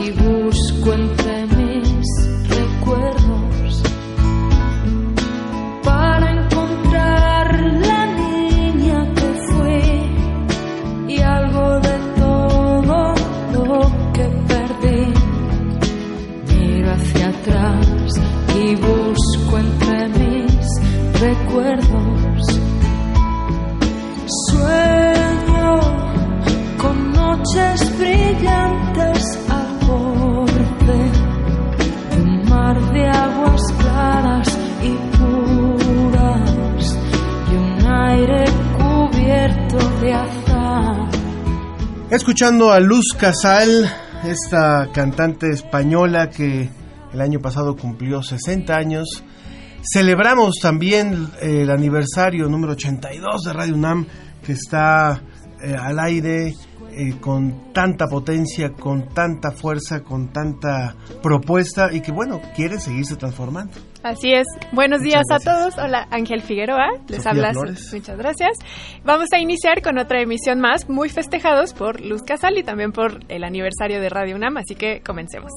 y busco entre mis recuerdos para encontrar la niña que fui y algo de todo lo que perdí. Miro hacia atrás y busco entre mis recuerdos. Escuchando a Luz Casal, esta cantante española que el año pasado cumplió 60 años. Celebramos también el aniversario número 82 de Radio UNAM, que está eh, al aire eh, con tanta potencia, con tanta fuerza, con tanta propuesta y que, bueno, quiere seguirse transformando. Así es. Buenos días a todos. Hola, Ángel Figueroa. Les habla. Muchas gracias. Vamos a iniciar con otra emisión más, muy festejados por Luz Casal y también por el aniversario de Radio UNAM, así que comencemos.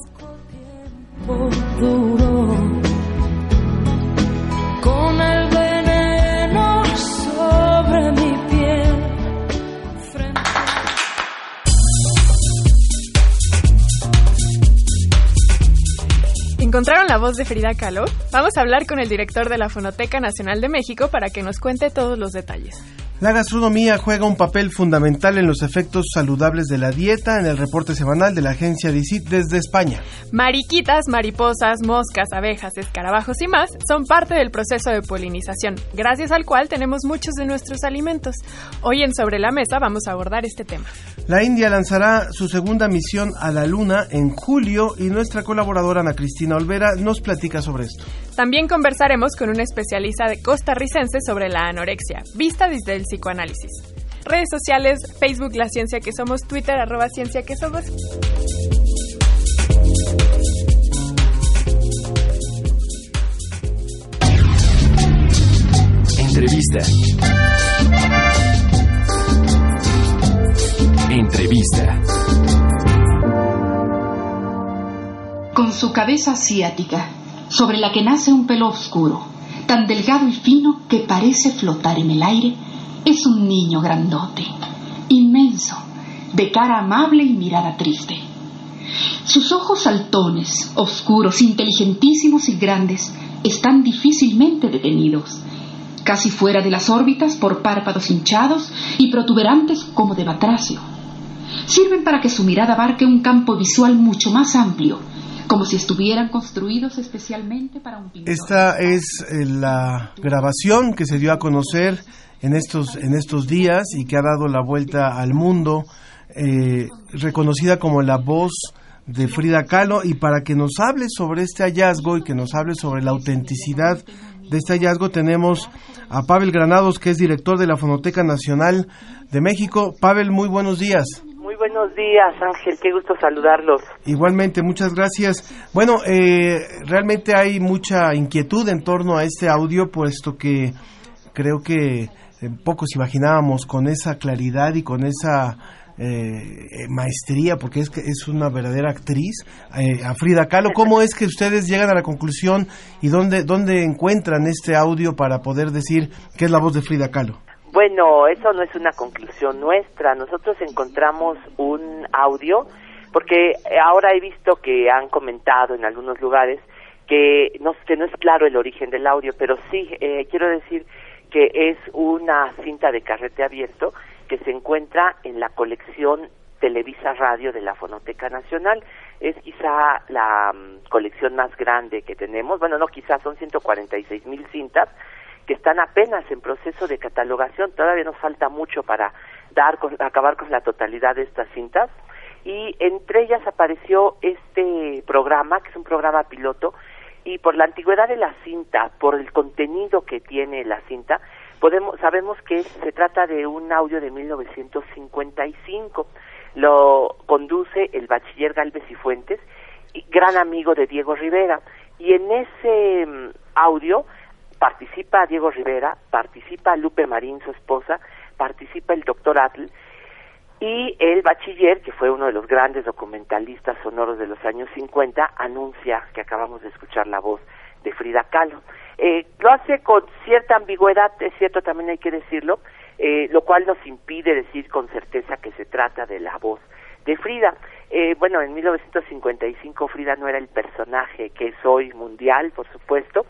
¿Encontraron la voz de Frida Kahlo? Vamos a hablar con el director de la Fonoteca Nacional de México para que nos cuente todos los detalles. La gastronomía juega un papel fundamental en los efectos saludables de la dieta en el reporte semanal de la agencia DICIT desde España. Mariquitas, mariposas, moscas, abejas, escarabajos y más son parte del proceso de polinización, gracias al cual tenemos muchos de nuestros alimentos. Hoy en Sobre la Mesa vamos a abordar este tema. La India lanzará su segunda misión a la Luna en julio y nuestra colaboradora Ana Cristina Olvera nos platica sobre esto. También conversaremos con una especialista de costarricense sobre la anorexia, vista desde el psicoanálisis. Redes sociales, Facebook La Ciencia que Somos, Twitter arroba Ciencia que Somos. Entrevista. Entrevista. Con su cabeza asiática, sobre la que nace un pelo oscuro, tan delgado y fino que parece flotar en el aire, es un niño grandote, inmenso, de cara amable y mirada triste. Sus ojos saltones, oscuros, inteligentísimos y grandes, están difícilmente detenidos, casi fuera de las órbitas por párpados hinchados y protuberantes como de batracio. Sirven para que su mirada abarque un campo visual mucho más amplio, como si estuvieran construidos especialmente para un pintor. Esta es eh, la grabación que se dio a conocer en estos, en estos días y que ha dado la vuelta al mundo, eh, reconocida como la voz de Frida Kahlo y para que nos hable sobre este hallazgo y que nos hable sobre la autenticidad de este hallazgo tenemos a Pavel Granados que es director de la Fonoteca Nacional de México. Pavel, muy buenos días. Buenos días, Ángel, qué gusto saludarlos. Igualmente, muchas gracias. Bueno, eh, realmente hay mucha inquietud en torno a este audio, puesto que creo que eh, pocos imaginábamos con esa claridad y con esa eh, maestría, porque es es una verdadera actriz, eh, a Frida Kahlo. ¿Cómo es que ustedes llegan a la conclusión y dónde, dónde encuentran este audio para poder decir que es la voz de Frida Kahlo? Bueno, eso no es una conclusión nuestra. Nosotros encontramos un audio, porque ahora he visto que han comentado en algunos lugares que no, es claro el origen del audio, pero sí, quiero decir que es una cinta de carrete abierto que se encuentra en la colección Televisa Radio de la Fonoteca Nacional. Es quizá la mm, colección más grande que tenemos. Bueno, no, quizás son 146 mil cintas que están apenas en proceso de catalogación. Todavía nos falta mucho para dar acabar con la totalidad de estas cintas. Y entre ellas apareció este programa, que es un programa piloto, y por la antigüedad de la cinta, por el contenido que tiene la cinta, podemos sabemos que se trata de un audio de 1955. Lo conduce el bachiller Galvez y Fuentes, gran amigo de Diego Rivera, y en ese mm, audio participa Diego Rivera, participa Lupe Marín, su esposa, participa el doctor Atl, y el bachiller, que fue uno de los grandes documentalistas sonoros de los años 50, anuncia que acabamos de escuchar la voz de Frida Kahlo. Eh, lo hace con cierta ambigüedad, es cierto, también hay que decirlo, eh, lo cual nos impide decir con certeza que se trata de la voz de Frida. Eh, bueno, en 1955 Frida no era el personaje que es hoy mundial, por supuesto,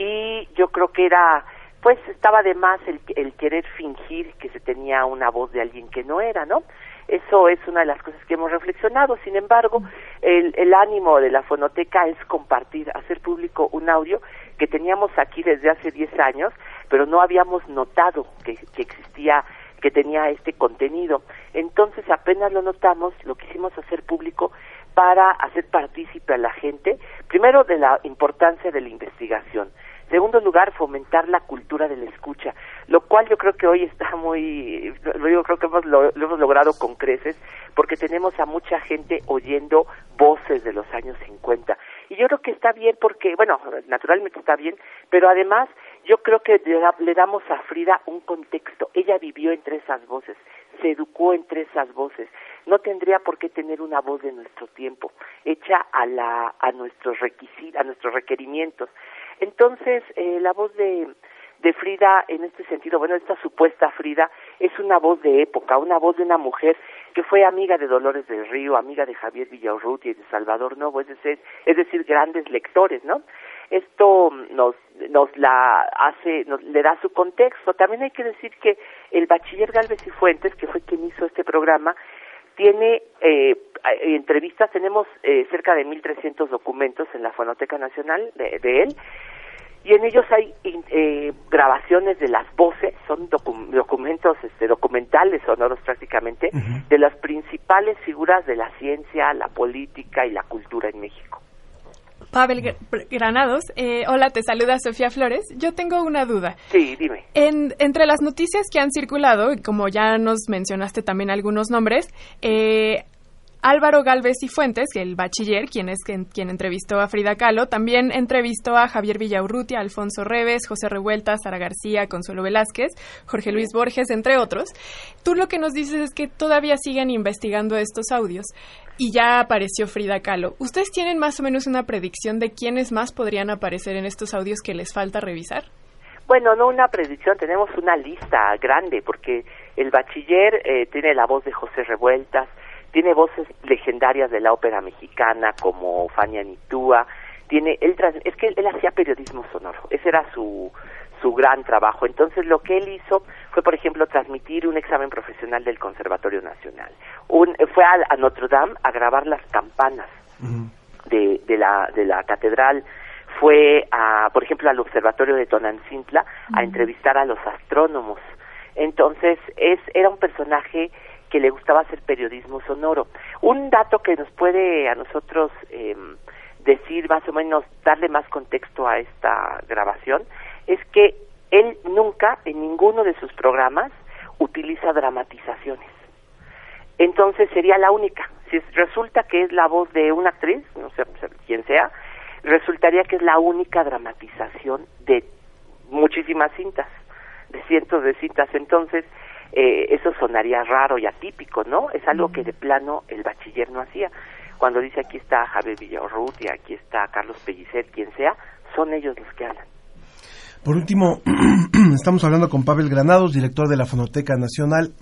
y yo creo que era pues estaba de más el, el querer fingir que se tenía una voz de alguien que no era, ¿no? Eso es una de las cosas que hemos reflexionado. Sin embargo, el, el ánimo de la fonoteca es compartir, hacer público un audio que teníamos aquí desde hace 10 años, pero no habíamos notado que, que existía que tenía este contenido. Entonces apenas lo notamos, lo quisimos hacer público para hacer partícipe a la gente, primero de la importancia de la investigación, Segundo lugar, fomentar la cultura de la escucha, lo cual yo creo que hoy está muy, yo creo que hemos lo, hemos logrado con creces, porque tenemos a mucha gente oyendo voces de los años 50. Y yo creo que está bien porque, bueno, naturalmente está bien, pero además yo creo que le damos a Frida un contexto. Ella vivió entre esas voces, se educó entre esas voces. No tendría por qué tener una voz de nuestro tiempo, hecha a, la, a, nuestros, a nuestros requerimientos. Entonces, eh, la voz de, de Frida, en este sentido, bueno, esta supuesta Frida, es una voz de época, una voz de una mujer que fue amiga de Dolores del Río, amiga de Javier Villaurrutia y de Salvador Novo, es decir, es decir, grandes lectores, ¿no? Esto nos, nos la hace, nos, le da su contexto. También hay que decir que el bachiller Galvez y Fuentes, que fue quien hizo este programa, tiene eh, entrevistas, tenemos eh, cerca de 1.300 documentos en la Fonoteca Nacional de, de él, y en ellos hay eh, grabaciones de las voces, son documentos este, documentales sonoros prácticamente, de las principales figuras de la ciencia, la política y la cultura en México. Pavel Granados, eh, hola, te saluda Sofía Flores. Yo tengo una duda. Sí, dime. En, entre las noticias que han circulado, como ya nos mencionaste también algunos nombres, eh, Álvaro Galvez y Fuentes, el bachiller, quien es quien, entrevistó a Frida Kahlo, también entrevistó a Javier Villaurrutia, Alfonso Reves, José Revuelta, Sara García, Consuelo Velázquez, Jorge Luis Borges, entre otros. Tú lo que nos dices es que todavía siguen investigando estos audios y ya apareció Frida Kahlo. ¿Ustedes tienen más o menos una predicción de quiénes más podrían aparecer en estos audios que les falta revisar? Bueno, no una predicción, tenemos una lista grande porque el bachiller eh, tiene la voz de José Revueltas, tiene voces legendarias de la ópera mexicana como Fania Nitúa, tiene él es que él, hacía periodismo sonoro, ese era su su gran trabajo. Entonces lo que él hizo fue, por ejemplo, transmitir un examen profesional del Conservatorio Nacional. Un, fue a, Notre Dame a grabar las campanas de, de, la, de la catedral. Fue, a, por ejemplo, al Observatorio de Tonancintla a entrevistar a los astrónomos. Entonces es, era un personaje que le gustaba hacer periodismo sonoro. Un dato que nos puede a nosotros eh, decir más o menos, darle más contexto a esta grabación, es que él nunca en ninguno de sus programas utiliza dramatizaciones. Entonces sería la única. Si resulta que es la voz de una actriz, no sé quién sea, resultaría que es la única dramatización de muchísimas cintas, de cientos de cintas. Entonces, eh, eso sonaría raro y atípico, ¿no? Es algo que de plano el bachiller no hacía. Cuando dice aquí está Javier y aquí está Carlos Pellicer, quien sea, son ellos los que hablan. Por último, estamos hablando con Pavel Granados, director de la Fonoteca Nacional.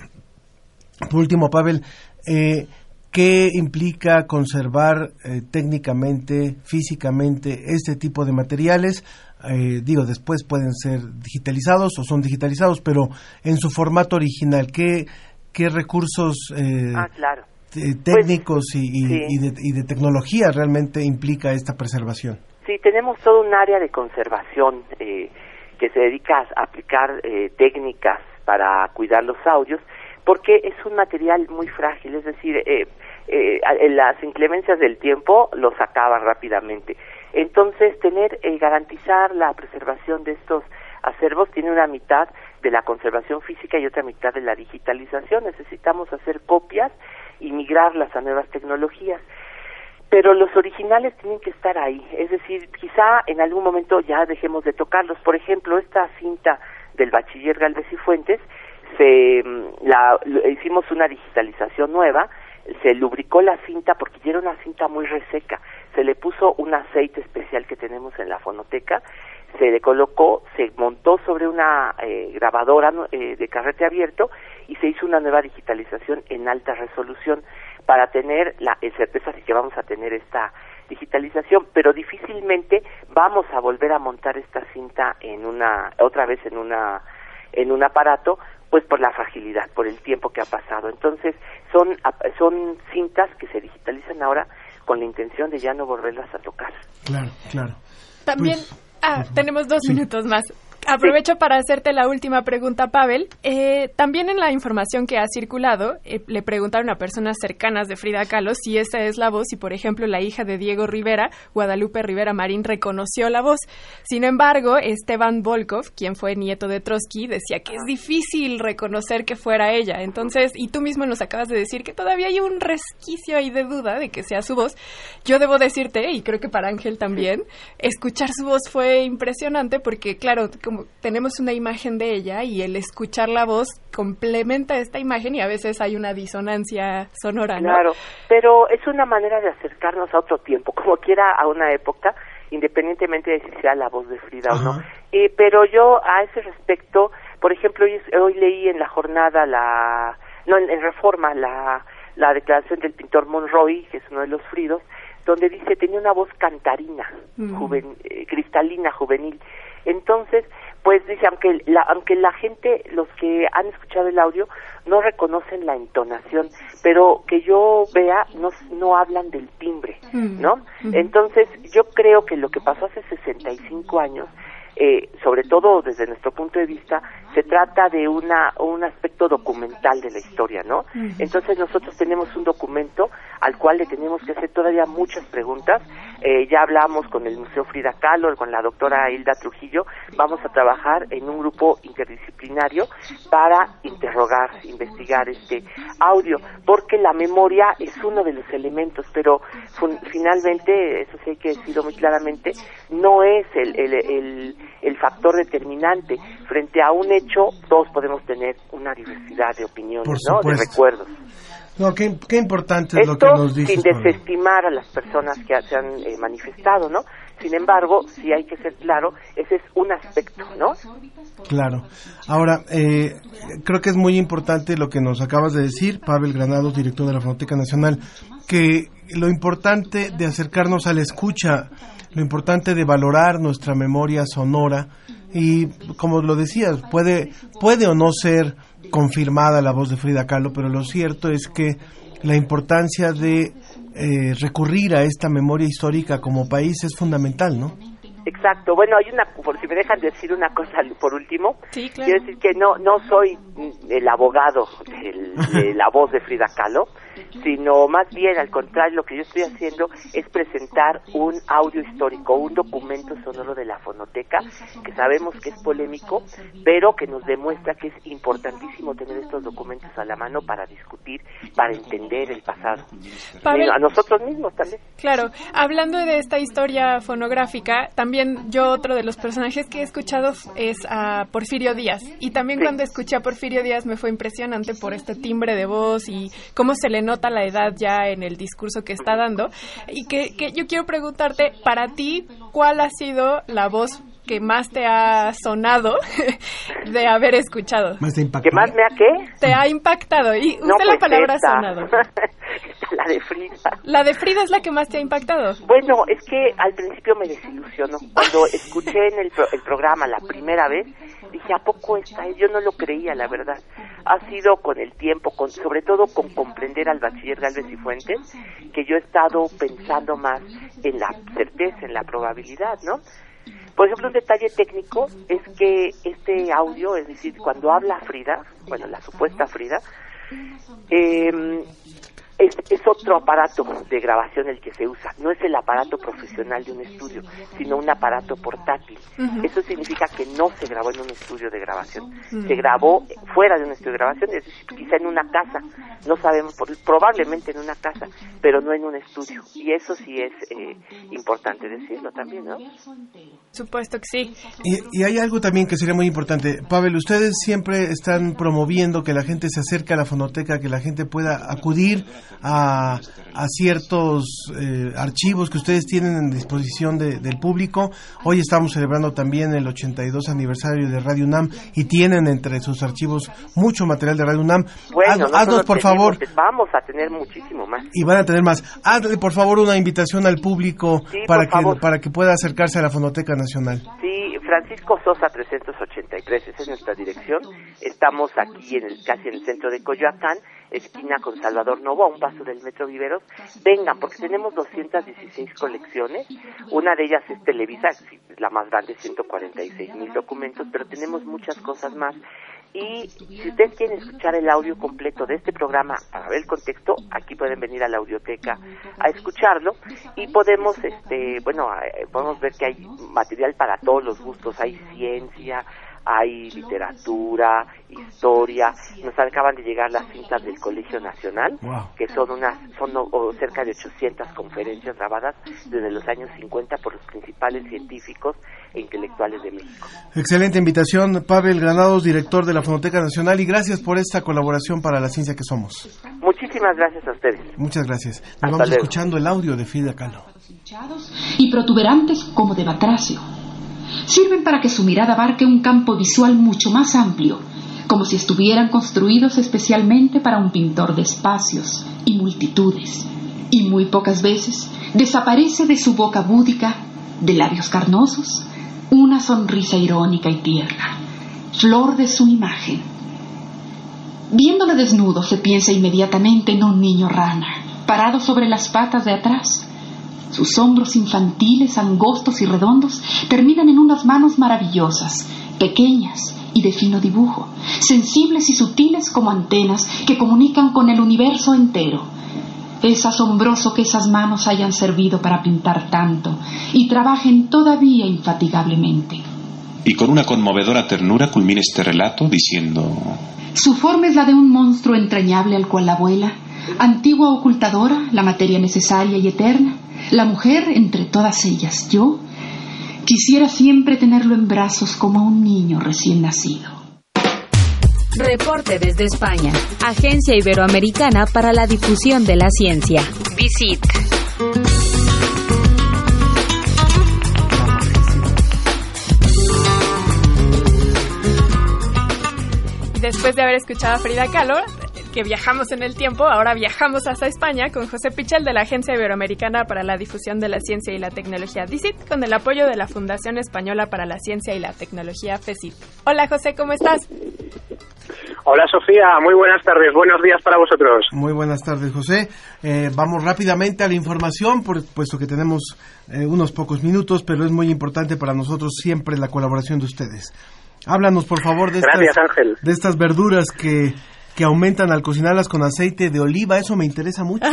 Por último, Pavel, eh, ¿qué implica conservar eh, técnicamente, físicamente, este tipo de materiales? Eh, digo, después pueden ser digitalizados o son digitalizados, pero en su formato original, ¿qué, qué recursos eh, ah, claro. eh, técnicos y, y, de, y de tecnología realmente implica esta preservación? Sí, tenemos todo un área de conservación eh, que se dedica a aplicar eh, técnicas para cuidar los audios, porque es un material muy frágil, es decir, eh, eh, las inclemencias del tiempo los acaban rápidamente. Entonces, tener, eh, garantizar la preservación de estos acervos tiene una mitad de la conservación física y otra mitad de la digitalización. Necesitamos hacer copias y migrarlas a nuevas tecnologías. Pero los originales tienen que estar ahí, es decir, quizá en algún momento ya dejemos de tocarlos. Por ejemplo, esta cinta del bachiller Galvez y Fuentes, se, mm, la, hicimos una digitalización nueva, se lubricó la cinta porque ya era una cinta muy reseca, se le puso un aceite especial que tenemos en la fonoteca, se le colocó, se montó sobre una eh, grabadora eh, de carrete abierto y se hizo una nueva digitalización en alta resolución para tener la certeza de que vamos a tener esta digitalización, pero difícilmente vamos a volver a montar esta cinta en una otra vez en una en un aparato pues por la fragilidad, por el tiempo que ha pasado. Entonces, son son cintas que se digitalizan ahora con la intención de ya no volverlas a tocar. Claro, claro. También pues, ah, tenemos dos minutos más. Aprovecho para hacerte la última pregunta, Pavel. Eh, también en la información que ha circulado, eh, le preguntaron a personas cercanas de Frida Kahlo si esa es la voz y, por ejemplo, la hija de Diego Rivera, Guadalupe Rivera Marín, reconoció la voz. Sin embargo, Esteban Volkov, quien fue nieto de Trotsky, decía que es difícil reconocer que fuera ella. Entonces, y tú mismo nos acabas de decir que todavía hay un resquicio ahí de duda de que sea su voz. Yo debo decirte, y creo que para Ángel también, escuchar su voz fue impresionante porque, claro, como tenemos una imagen de ella y el escuchar la voz complementa esta imagen y a veces hay una disonancia sonora, ¿no? Claro, pero es una manera de acercarnos a otro tiempo, como quiera a una época, independientemente de si sea la voz de Frida o no. Eh, pero yo a ese respecto, por ejemplo, hoy, leí en la jornada la, no, en, Reforma la, la declaración del pintor Monroy, que es uno de los Fridos, donde dice tenía una voz cantarina, eh, cristalina, juvenil. Entonces, pues dice, aunque la, aunque la gente, los que han escuchado el audio, no reconocen la entonación, pero que yo vea, no, no hablan del timbre, ¿no? Entonces, yo creo que lo que pasó hace 65 años eh, sobre todo desde nuestro punto de vista, se trata de una, un aspecto documental de la historia, ¿no? Entonces nosotros tenemos un documento al cual le tenemos que hacer todavía muchas preguntas. Eh, ya hablamos con el Museo Frida Kahlo, con la doctora Hilda Trujillo, vamos a trabajar en un grupo interdisciplinario para interrogar, investigar este audio, porque la memoria es uno de los elementos, pero finalmente, eso sí hay que decirlo muy claramente, no es el, el el factor determinante. Frente a un hecho, todos podemos tener una diversidad de opiniones, ¿no? De recuerdos. No, qué, importante es lo que nos dices. sin desestimar a las personas que se han eh, manifestado, ¿no? Sin embargo, si hay que ser claro, ese es un aspecto, ¿no? Claro. Ahora, eh, creo que es muy importante lo que nos acabas de decir, Pavel Granados, director de la Fonoteca Nacional, que lo importante de acercarnos a la escucha lo importante de valorar nuestra memoria sonora y como lo decías, puede, puede o no ser confirmada la voz de Frida Kahlo, pero lo cierto es que la importancia de eh, recurrir a esta memoria histórica como país es fundamental, ¿no? Exacto. Bueno, hay una, por si me dejan decir una cosa por último, quiero decir que no no soy el abogado de la voz de Frida Kahlo, sino más bien al contrario, lo que yo estoy haciendo es presentar un audio histórico, un documento sonoro de la fonoteca, que sabemos que es polémico, pero que nos demuestra que es importantísimo tener estos documentos a la mano para discutir, para entender el pasado. a nosotros mismos también. Claro, hablando de esta historia fonográfica, también yo otro de los personajes que he escuchado es a Porfirio Díaz, y también cuando escuché a Porfirio Díaz me fue impresionante por este timbre de voz y cómo se le nota la edad ya en el discurso que está dando. Y que, yo quiero preguntarte, para ti, ¿cuál ha sido la voz que más te ha sonado de haber escuchado? ¿Que más me ha qué? Te ha impactado. Y usted No, la pues palabra esta. sonado. la de Frida. La de Frida es la que más te ha impactado. Bueno, es que al principio me desilusionó. Cuando escuché en el, pro- el programa la primera vez, dije, ¿a poco esta es? Yo no lo creía, la verdad. Ha sido con el tiempo, con, sobre todo con comprender al bachiller Galvez y Fuentes, que yo he estado pensando más en la certeza, en la probabilidad, ¿no? Por ejemplo, un detalle técnico es que este audio, es decir, cuando habla Frida, bueno, la supuesta Frida, eh, es, es otro aparato de grabación el que se usa. No es el aparato profesional de un estudio, sino un aparato portátil. Eso significa que no se grabó en un estudio de grabación. Se grabó fuera de un estudio de grabación, es decir, quizá en una casa. No sabemos, por- probablemente en una casa, pero no en un estudio. Y eso sí es eh, importante decirlo también, ¿no? Supuesto que sí. Y, y hay algo también que sería muy importante. Pavel, ustedes siempre están promoviendo que la gente se acerque a la fonoteca, que la gente pueda acudir a, a ciertos eh, archivos que ustedes tienen en disposición de- del público. Hoy estamos celebrando también el 82 aniversario de Radio UNAM y tienen entre sus archivos mucho material de Radio UNAM. Bueno, Haz- no haznos, por favor, Vamos a tener muchísimo más. y van a tener más. Hazle, por favor, una invitación al público Sí, para, que, favor. para que pueda acercarse a la Fonoteca Nacional. Sí, Francisco Sosa 383, esa es nuestra dirección. Estamos aquí en el, casi en el centro de Coyoacán, esquina con Salvador Novo, a un paso del Metro Viveros. Vengan, porque tenemos 216 colecciones. Una de ellas es Televisa, la más grande, 146 mil documentos, pero tenemos muchas cosas más. Y si ustedes quieren escuchar el audio completo de este programa para ver el contexto, aquí pueden venir a la audioteca a escucharlo. y podemos, este, bueno, eh, podemos ver que hay material para todos los gustos, hay ciencia, hay literatura, historia, nos acaban de llegar las cintas del Colegio Nacional, que son unas, son o cerca de 800 conferencias grabadas desde los años 50 por los principales científicos e intelectuales de México. Excelente invitación, Pavel Granados, director de la Fonoteca Nacional, y gracias por esta colaboración para la ciencia que somos. Muchísimas gracias a ustedes. Muchas gracias. Nos Hasta vamos luego. escuchando el audio de Frida Kahlo. y protuberantes como de batracio. Sirven para que su mirada abarque un campo visual mucho más amplio, como si estuvieran construidos especialmente para un pintor de espacios y multitudes. Y muy pocas veces desaparece de su boca búdica, de labios carnosos, una sonrisa irónica y tierna, flor de su imagen. Viéndole desnudo se piensa inmediatamente en un niño rana, parado sobre las patas de atrás, sus hombros infantiles, angostos y redondos, terminan en unas manos maravillosas, pequeñas y de fino dibujo, sensibles y sutiles como antenas que comunican con el universo entero. Es asombroso que esas manos hayan servido para pintar tanto y trabajen todavía infatigablemente. Y con una conmovedora ternura culmina este relato diciendo... Su forma es la de un monstruo entrañable al cual la abuela, antigua ocultadora, la materia necesaria y eterna, la mujer entre todas ellas, yo, quisiera siempre tenerlo en brazos como a un niño recién nacido. Reporte desde España. Agencia Iberoamericana para la Difusión de la Ciencia. Visit. Después de haber escuchado a Frida Kahlo, que viajamos en el tiempo, ahora viajamos hasta España con José Pichel de la Agencia Iberoamericana para la Difusión de la Ciencia y la Tecnología DICIT, con el apoyo de la Fundación Española para la Ciencia y la Tecnología FECIT. Hola José, ¿cómo estás? Hola Sofía, muy buenas tardes, buenos días para vosotros. Muy buenas tardes, José. Eh, vamos rápidamente a la información, por, puesto que tenemos eh, unos pocos minutos, pero es muy importante para nosotros siempre la colaboración de ustedes. Háblanos, por favor, de Gracias, estas, Ángel. de estas verduras que, que aumentan al cocinarlas con aceite de oliva. Eso me interesa mucho.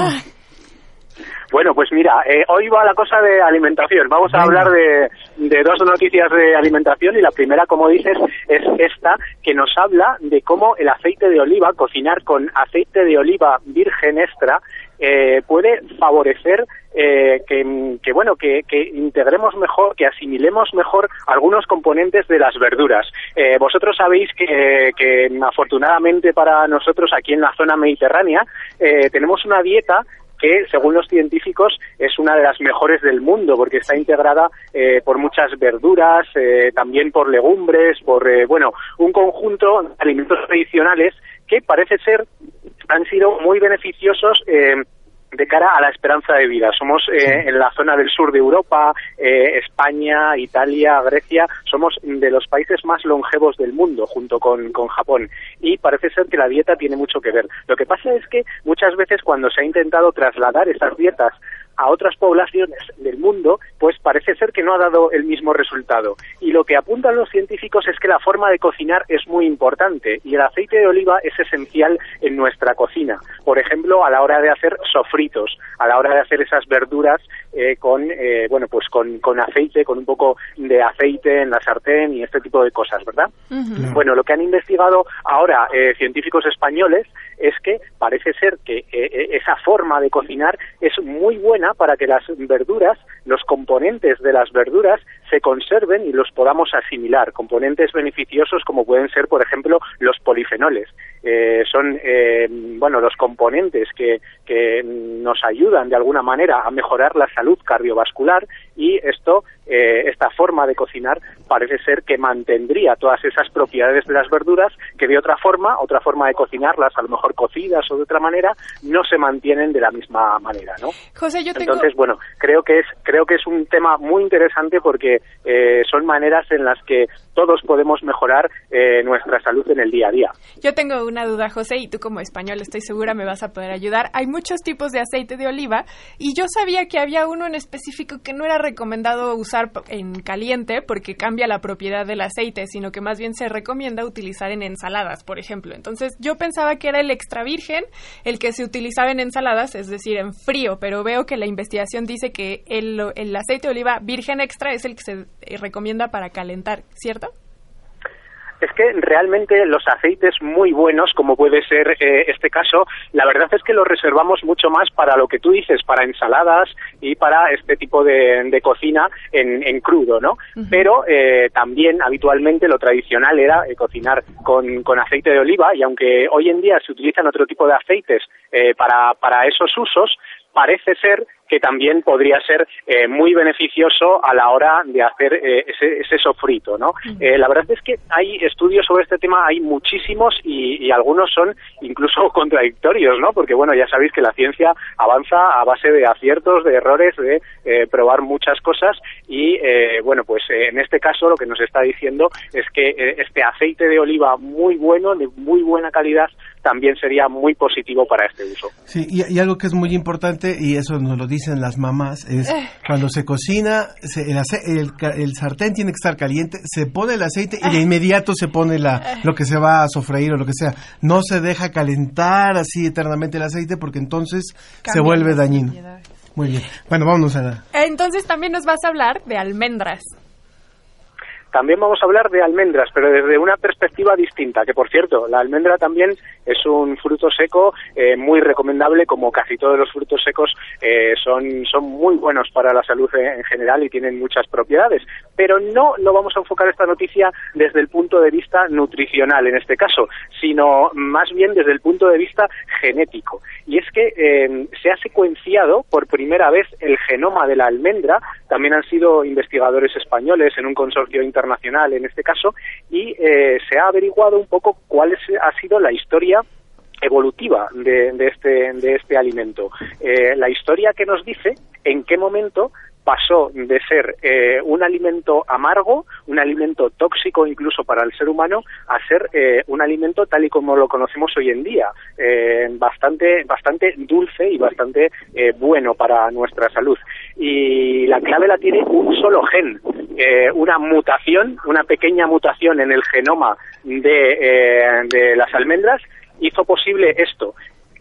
Bueno, pues mira, eh, hoy va la cosa de alimentación. Vamos a hablar de, de dos noticias de alimentación y la primera, como dices, es esta que nos habla de cómo el aceite de oliva, cocinar con aceite de oliva virgen extra, eh, puede favorecer eh, que, bueno que, que integremos mejor, que asimilemos mejor algunos componentes de las verduras. Eh, vosotros sabéis que, que afortunadamente para nosotros aquí en la zona mediterránea eh, tenemos una dieta que según los científicos es una de las mejores del mundo porque está integrada eh, por muchas verduras, eh, también por legumbres, por, eh, bueno, un conjunto de alimentos tradicionales que parece ser han sido muy beneficiosos eh, de cara a la esperanza de vida. Somos eh, en la zona del sur de Europa, eh, España, Italia, Grecia, somos de los países más longevos del mundo junto con, con Japón y parece ser que la dieta tiene mucho que ver. Lo que pasa es que muchas veces cuando se ha intentado trasladar esas dietas a otras poblaciones del mundo, pues parece ser que no ha dado el mismo resultado. Y lo que apuntan los científicos es que la forma de cocinar es muy importante y el aceite de oliva es esencial en nuestra cocina. Por ejemplo, a la hora de hacer sofritos, a la hora de hacer esas verduras eh, con, eh, bueno, pues con, con aceite, con un poco de aceite en la sartén y este tipo de cosas, ¿verdad? Bueno, lo que han investigado ahora eh, científicos españoles es que parece ser que eh, eh, esa forma de cocinar es muy buena para que las verduras, los componentes de las verduras, se conserven y los podamos asimilar. Componentes beneficiosos como pueden ser, por ejemplo, los polifenoles. Eh, son, eh, bueno, los componentes que, que nos ayudan de alguna manera a mejorar la salud cardiovascular y esto, eh, esta forma de cocinar parece ser que mantendría todas esas propiedades de las verduras que de otra forma, otra forma de cocinarlas, a lo mejor cocidas o de otra manera, no se mantienen de la misma manera, ¿no? José, yo tengo... Entonces, bueno, creo que es creo que es un tema muy interesante porque eh, son maneras en las que todos podemos mejorar eh, nuestra salud en el día a día. Yo tengo una duda, José, y tú como español estoy segura me vas a poder ayudar. Hay muchos tipos de aceite de oliva y yo sabía que había uno en específico que no era recomendado usar en caliente porque cambia la propiedad del aceite, sino que más bien se recomienda utilizar en ensaladas, por ejemplo. Entonces yo pensaba que era el extra virgen, el que se utilizaba en ensaladas, es decir, en frío, pero veo que la investigación dice que el, el aceite de oliva virgen extra es el que se eh, recomienda para calentar, ¿cierto? es que realmente los aceites muy buenos, como puede ser eh, este caso, la verdad es que los reservamos mucho más para lo que tú dices, para ensaladas y para este tipo de, de cocina en, en, crudo, ¿no? Pero eh, también habitualmente lo tradicional era eh, cocinar con, con, aceite de oliva y aunque hoy en día se utilizan otro tipo de aceites eh, para, para esos usos, parece ser que también podría ser eh, muy beneficioso a la hora de hacer eh, ese, ese, sofrito, ¿no? Eh, la verdad es que hay estudios sobre este tema, hay muchísimos y, y, algunos son incluso contradictorios, ¿no? Porque, bueno, ya sabéis que la ciencia avanza a base de aciertos, de errores, de eh, probar muchas cosas y, eh, bueno, pues en este caso lo que nos está diciendo es que este aceite de oliva muy bueno, de muy buena calidad, también sería muy positivo para este uso. Sí, y, y algo que es muy importante, y eso nos lo dicen las mamás, es cuando se cocina, se, el, el, el, sartén tiene que estar caliente, se pone el aceite y de inmediato se pone la, lo que se va a sofreír o lo que sea. No se deja calentar así eternamente el aceite porque entonces Cambia se vuelve dañino. Muy bien. Bueno, vámonos a la... Entonces también nos vas a hablar de almendras. También vamos a hablar de almendras, pero desde una perspectiva distinta, que por cierto, la almendra también es un fruto seco eh, muy recomendable, como casi todos los frutos secos eh, son, son muy buenos para la salud en general y tienen muchas propiedades. Pero no lo vamos a enfocar esta noticia desde el punto de vista nutricional en este caso, sino más bien desde el punto de vista genético. Y es que eh, se ha secuenciado por primera vez el genoma de la almendra, también han sido investigadores españoles en un consorcio internacional internacional en este caso, y eh, se ha averiguado un poco cuál es, ha sido la historia evolutiva de, de, este, de este alimento. Eh, la historia que nos dice en qué momento pasó de ser eh, un alimento amargo, un alimento tóxico incluso para el ser humano, a ser eh, un alimento tal y como lo conocemos hoy en día, eh, bastante, bastante dulce y bastante eh, bueno para nuestra salud. Y la clave la tiene un solo gen, eh, una mutación, una pequeña mutación en el genoma de, de las almendras hizo posible esto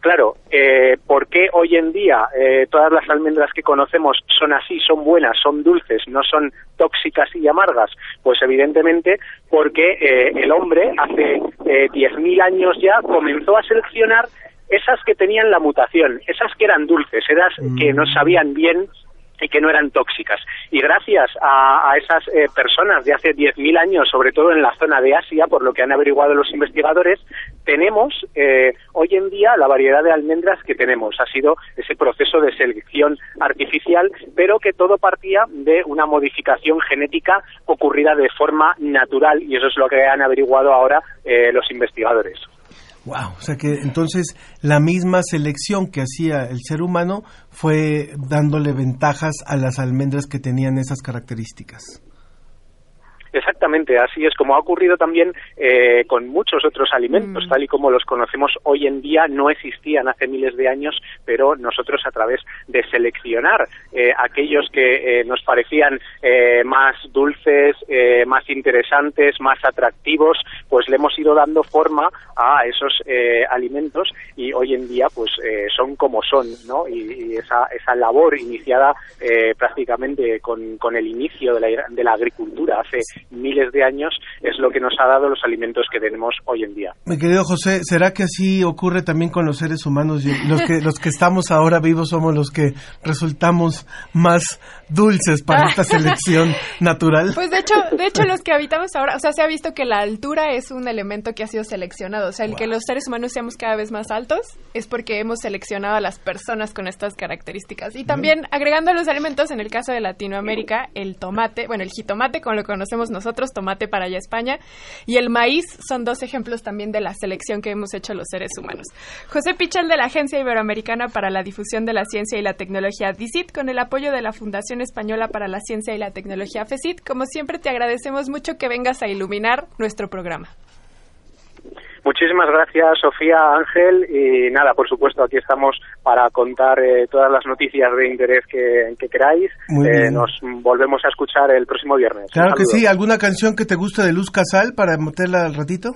claro, eh, ¿por qué hoy en día eh, todas las almendras que conocemos son así, son buenas, son dulces, no son tóxicas y amargas? Pues evidentemente porque eh, el hombre hace eh, 10.000 años ya comenzó a seleccionar esas que tenían la mutación, esas que eran dulces, esas mm. que no sabían bien y que no eran tóxicas. Y gracias a, esas eh, personas de hace 10.000 años, sobre todo en la zona de Asia, por lo que han averiguado los investigadores, tenemos eh, hoy en día la variedad de almendras que tenemos. Ha sido ese proceso de selección artificial, pero que todo partía de una modificación genética ocurrida de forma natural y eso es lo que han averiguado ahora eh, los investigadores. Wow, o sea que entonces la misma selección que hacía el ser humano fue dándole ventajas a las almendras que tenían esas características. Exactamente, así es como ha ocurrido también eh, con muchos otros alimentos, mm. tal y como los conocemos hoy en día, no existían hace miles de años, pero nosotros a través de seleccionar eh, aquellos que eh, nos parecían más dulces, más interesantes, más atractivos, pues le hemos ido dando forma a esos alimentos y hoy en día pues son como son, ¿no? Y, esa, esa labor iniciada prácticamente con, con el inicio de la, de la agricultura hace miles de años es lo que nos ha dado los alimentos que tenemos hoy en día. Mi querido José, ¿será que así ocurre también con los seres humanos? Los que, los que estamos ahora vivos somos los que resultamos más dulces para esta selección natural. Pues de hecho, de hecho los que habitamos ahora, o sea, se ha visto que la altura es un elemento que ha sido seleccionado, o sea, el que los seres humanos seamos cada vez más altos es porque hemos seleccionado a las personas con estas características. Y también agregando los alimentos, en el caso de Latinoamérica, el tomate, bueno, el jitomate como lo conocemos nosotros, tomate para allá España, y el maíz son dos ejemplos también de la selección que hemos hecho los seres humanos. José Pichel de la Agencia Iberoamericana para la Difusión de la Ciencia y la Tecnología, DICIT, con el apoyo de la Fundación Española para la Ciencia y la Tecnología, FECIT, como siempre te agradecemos mucho que vengas a iluminar nuestro programa. Muchísimas gracias, Sofía Ángel. Y nada, por supuesto, aquí estamos para contar eh, todas las noticias de interés que, queráis. Eh, nos volvemos a escuchar el próximo viernes. Claro que sí. ¿Alguna canción que te guste de Luz Casal para meterla al ratito?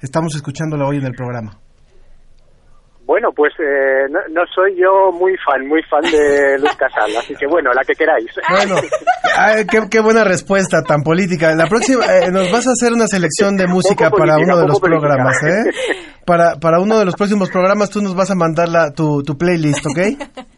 Estamos escuchándola hoy en el programa. Bueno, pues eh, no, soy yo muy fan, muy fan de Luz Casal, así que bueno, la que queráis. Bueno, qué, buena respuesta tan política. La próxima, eh, nos vas a hacer una selección de música para uno de los programas, ¿eh? Para, para uno de los próximos programas tú nos vas a mandar la, tu, tu playlist, ¿ok?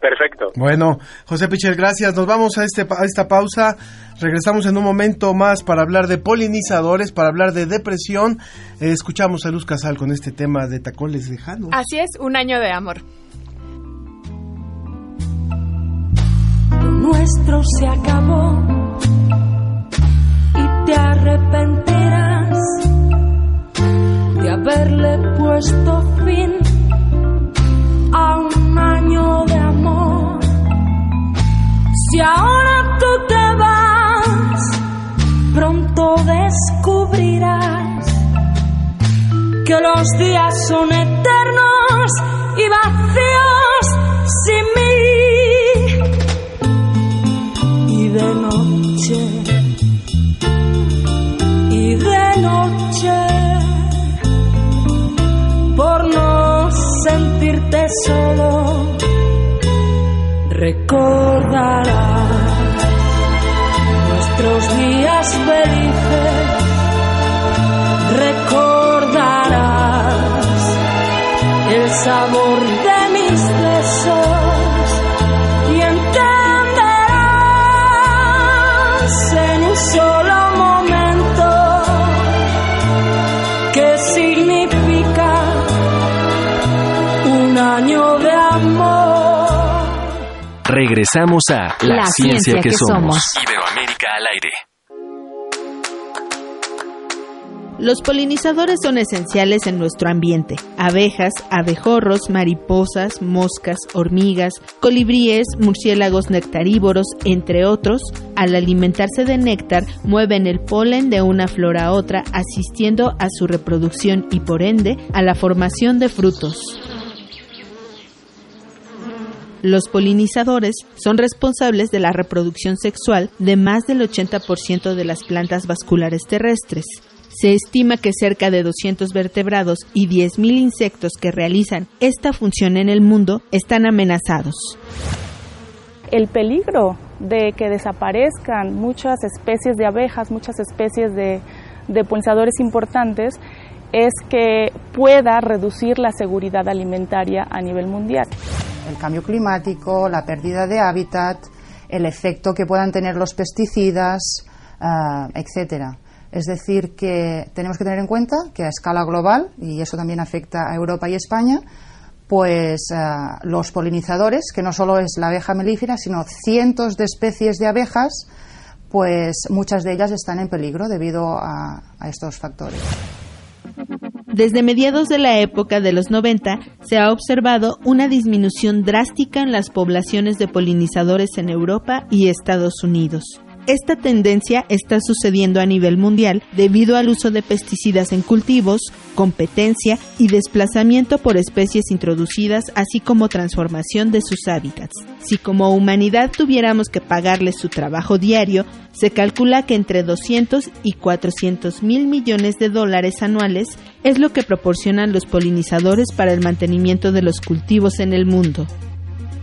Perfecto. Bueno, José Pichel, gracias. Nos vamos a, este, a esta pausa. Regresamos en un momento más para hablar de polinizadores, para hablar de depresión. Eh, escuchamos a Luz Casal con este tema de tacones lejanos. Así es, un año de amor. Lo nuestro se acabó y te arrepentirás de haberle puesto fin a un año de amor. Si ahora tú te vas, pronto descubrirás que los días son eternos y vacíos sin mí. Y de noche, sentirte solo recordarás nuestros días felices, recordarás el sabor de mis besos Regresamos a La, ciencia, que, somos. Iberoamérica al aire. Los polinizadores son esenciales en nuestro ambiente. Abejas, abejorros, mariposas, moscas, hormigas, colibríes, murciélagos nectarívoros, entre otros, al alimentarse de néctar, mueven el polen de una flor a otra, asistiendo a su reproducción y por ende a la formación de frutos. Los polinizadores son responsables de la reproducción sexual de más del 80% de las plantas vasculares terrestres. Se estima que cerca de 200 vertebrados y 10.000 insectos que realizan esta función en el mundo están amenazados. El peligro de que desaparezcan muchas especies de abejas, muchas especies de, polinizadores importantes, es que pueda reducir la seguridad alimentaria a nivel mundial. El cambio climático, la pérdida de hábitat, el efecto que puedan tener los pesticidas, uh, etcétera. Es decir, que tenemos que tener en cuenta que a escala global, y eso también afecta a Europa y España, pues uh, los polinizadores, que no solo es la abeja melífera, sino cientos de especies de abejas, pues muchas de ellas están en peligro debido a estos factores. Desde mediados de la época de los 90 se ha observado una disminución drástica en las poblaciones de polinizadores en Europa y Estados Unidos. Esta tendencia está sucediendo a nivel mundial debido al uso de pesticidas en cultivos, competencia y desplazamiento por especies introducidas, así como transformación de sus hábitats. Si como humanidad tuviéramos que pagarles su trabajo diario, se calcula que entre 200 y 400 mil millones de dólares anuales es lo que proporcionan los polinizadores para el mantenimiento de los cultivos en el mundo.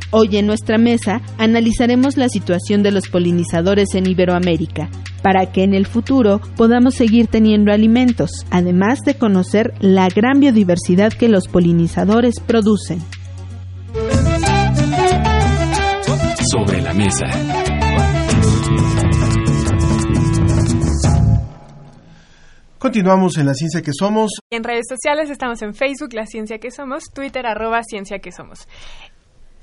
Hoy en nuestra mesa analizaremos la situación de los polinizadores en Iberoamérica, para que en el futuro podamos seguir teniendo alimentos, además de conocer la gran biodiversidad que los polinizadores producen. Sobre la mesa. Continuamos en la ciencia que somos. En redes sociales estamos en Facebook, La Ciencia que Somos, Twitter, arroba Ciencia que Somos.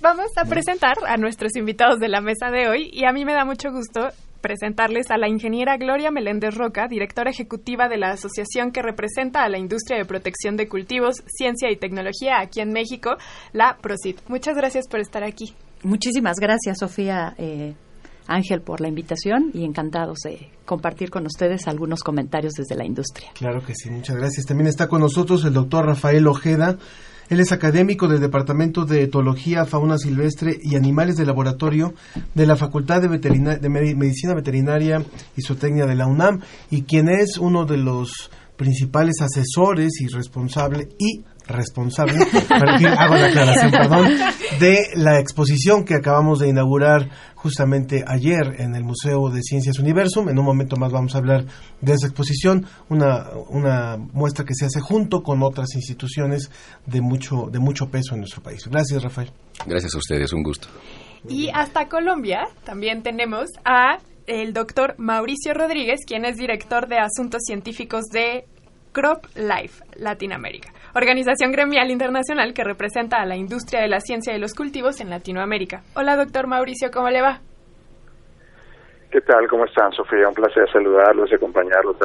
Vamos a presentar a nuestros invitados de la mesa de hoy y a mí me da mucho gusto presentarles a la ingeniera Gloria Meléndez Roca, directora ejecutiva de la asociación que representa a la industria de protección de cultivos, ciencia y tecnología aquí en México, la PROCIT. Muchas gracias por estar aquí. Muchísimas gracias, Sofía. Eh, Ángel, por la invitación y encantados de compartir con ustedes algunos comentarios desde la industria. Claro que sí, muchas gracias. También está con nosotros el doctor Rafael Ojeda. Él es académico del Departamento de Etología, Fauna Silvestre y Animales de Laboratorio de la Facultad de, de Medicina Veterinaria y Zootecnia de la UNAM y quien es uno de los principales asesores y responsable y responsable, hago la aclaración, perdón, de la exposición que acabamos de inaugurar justamente ayer en el Museo de Ciencias Universum. En un momento más vamos a hablar de esa exposición, una, una muestra que se hace junto con otras instituciones de mucho, de mucho peso en nuestro país. Gracias, Rafael. Gracias a ustedes, un gusto. Y hasta Colombia también tenemos a el doctor Mauricio Rodríguez, quien es director de Asuntos Científicos de Crop Life Latinoamérica organización gremial internacional que representa a la industria de la ciencia de los cultivos en Latinoamérica. Hola, doctor Mauricio, ¿cómo le va? ¿Qué tal? ¿Cómo están, Sofía? Un placer saludarlos y acompañarlos,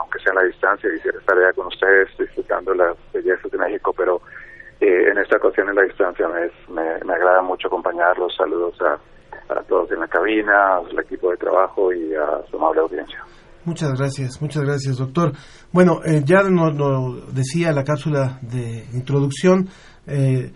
aunque sea a la distancia. Quisiera estar allá con ustedes disfrutando las bellezas de México, pero eh, en esta ocasión en la distancia me, me, agrada mucho acompañarlos. Saludos a, a todos en la cabina, al equipo de trabajo y a su amable audiencia. Muchas gracias, muchas gracias, doctor. Bueno, eh, ya nos lo decía la cápsula de introducción, eh,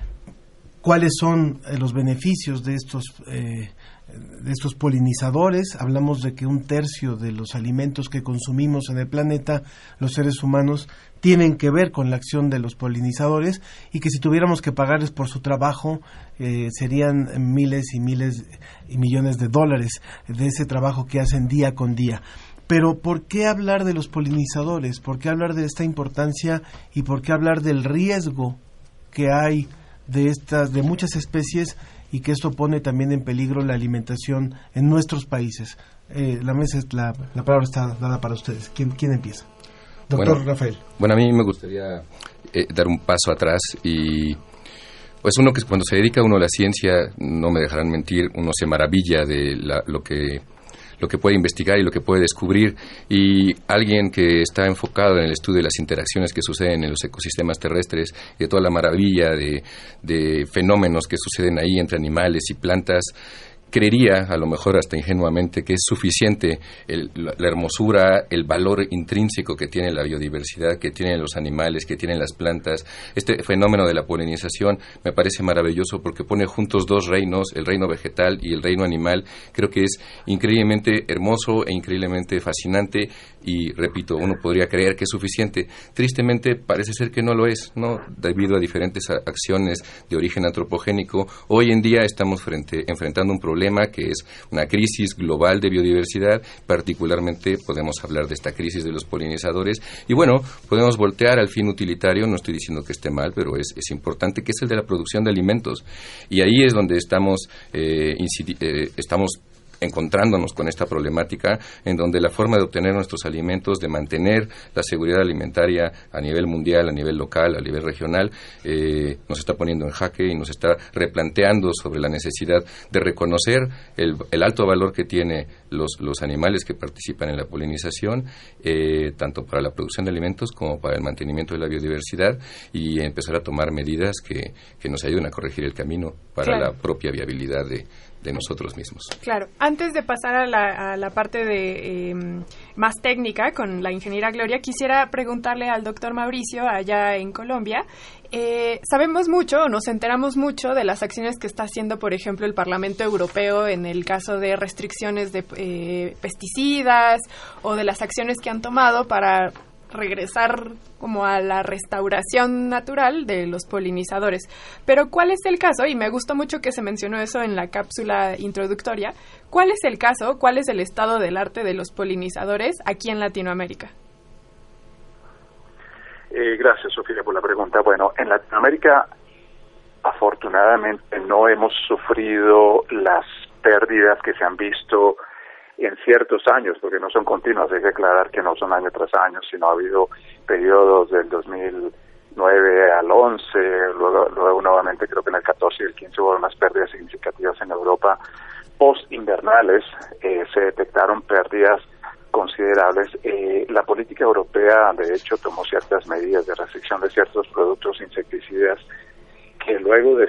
cuáles son eh, los beneficios de estos de estos polinizadores. Hablamos de que un tercio de los alimentos que consumimos en el planeta, los seres humanos, tienen que ver con la acción de los polinizadores y que si tuviéramos que pagarles por su trabajo serían miles y miles y millones de dólares de ese trabajo que hacen día con día. Pero ¿por qué hablar de los polinizadores? ¿Por qué hablar de esta importancia y por qué hablar del riesgo que hay de estas de muchas especies y que esto pone también en peligro la alimentación en nuestros países? Eh, la mesa la, la, palabra está dada para ustedes. ¿Quién, quién empieza? Doctor Rafael. Bueno, a mí me gustaría eh, dar un paso atrás y pues uno que cuando se dedica uno a la ciencia, no me dejarán mentir, uno se maravilla de lo que lo que puede investigar y lo que puede descubrir. Y alguien que está enfocado en el estudio de las interacciones que suceden en los ecosistemas terrestres y de toda la maravilla de, de fenómenos que suceden ahí entre animales y plantas, creería, a lo mejor hasta ingenuamente, que es suficiente la, hermosura, el valor intrínseco que tiene la biodiversidad, que tienen los animales, que tienen las plantas. Este fenómeno de la polinización me parece maravilloso porque pone juntos dos reinos, el reino vegetal y el reino animal. Creo que es increíblemente hermoso e increíblemente fascinante y, repito, uno podría creer que es suficiente. Tristemente parece ser que no lo es, ¿no? Debido a diferentes acciones de origen antropogénico, hoy en día estamos frente, enfrentando un problema que es una crisis global de biodiversidad, particularmente podemos hablar de esta crisis de los polinizadores. Y bueno, podemos voltear al fin utilitario, no estoy diciendo que esté mal, pero es, es importante, que es el de la producción de alimentos. Y ahí es donde estamos, eh, eh, estamos encontrándonos con esta problemática en donde la forma de obtener nuestros alimentos, de mantener la seguridad alimentaria a nivel mundial, a nivel local, a nivel regional, eh, nos está poniendo en jaque y nos está replanteando sobre la necesidad de reconocer el, alto valor que tiene los, los, animales que participan en la polinización, eh, tanto para la producción de alimentos como para el mantenimiento de la biodiversidad y empezar a tomar medidas que, que nos ayuden a corregir el camino para la propia viabilidad de, de nosotros mismos. Claro. Antes de pasar a la, a la parte de em, más técnica con la ingeniera Gloria, quisiera preguntarle al doctor Mauricio allá en Colombia. Eh, sabemos mucho, nos enteramos mucho de las acciones que está haciendo, por ejemplo, el Parlamento Europeo en el caso de restricciones de eh, pesticidas o de las acciones que han tomado para regresar como a la restauración natural de los polinizadores. Pero ¿cuál es el caso? Y me gustó mucho que se mencionó eso en la cápsula introductoria. ¿Cuál es el caso? ¿Cuál es el estado del arte de los polinizadores aquí en Latinoamérica? Eh, gracias, Sofía, por la pregunta. Bueno, en Latinoamérica, afortunadamente, no hemos sufrido las pérdidas que se han visto en ciertos años, porque no son continuas, hay que aclarar que no son año tras año, sino ha habido periodos del 2009 al 11, luego, luego nuevamente creo que en el 14 y el 15 hubo unas pérdidas significativas en Europa post-invernales, eh, se detectaron pérdidas considerables. Eh, la política europea, de hecho, tomó ciertas medidas de restricción de ciertos productos insecticidas que luego de,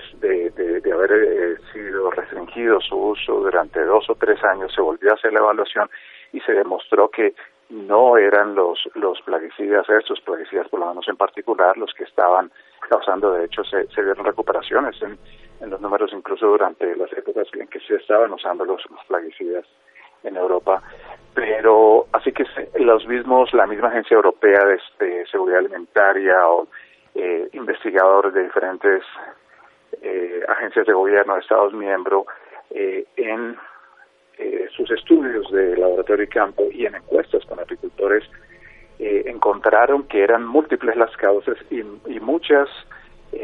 de, haber eh, sido restringido su uso durante dos o tres años se volvió a hacer la evaluación y se demostró que no eran los los plaguicidas estos plaguicidas por lo menos en particular los que estaban causando de hecho se, se dieron recuperaciones en, en los números incluso durante las épocas en que se estaban usando los, plaguicidas en Europa. Pero así que los mismos la misma agencia europea de seguridad alimentaria o eh, investigadores de diferentes eh, agencias de gobierno de Estados miembros eh, en eh, sus estudios de laboratorio y campo y en encuestas con agricultores encontraron que eran múltiples las causas y, y muchas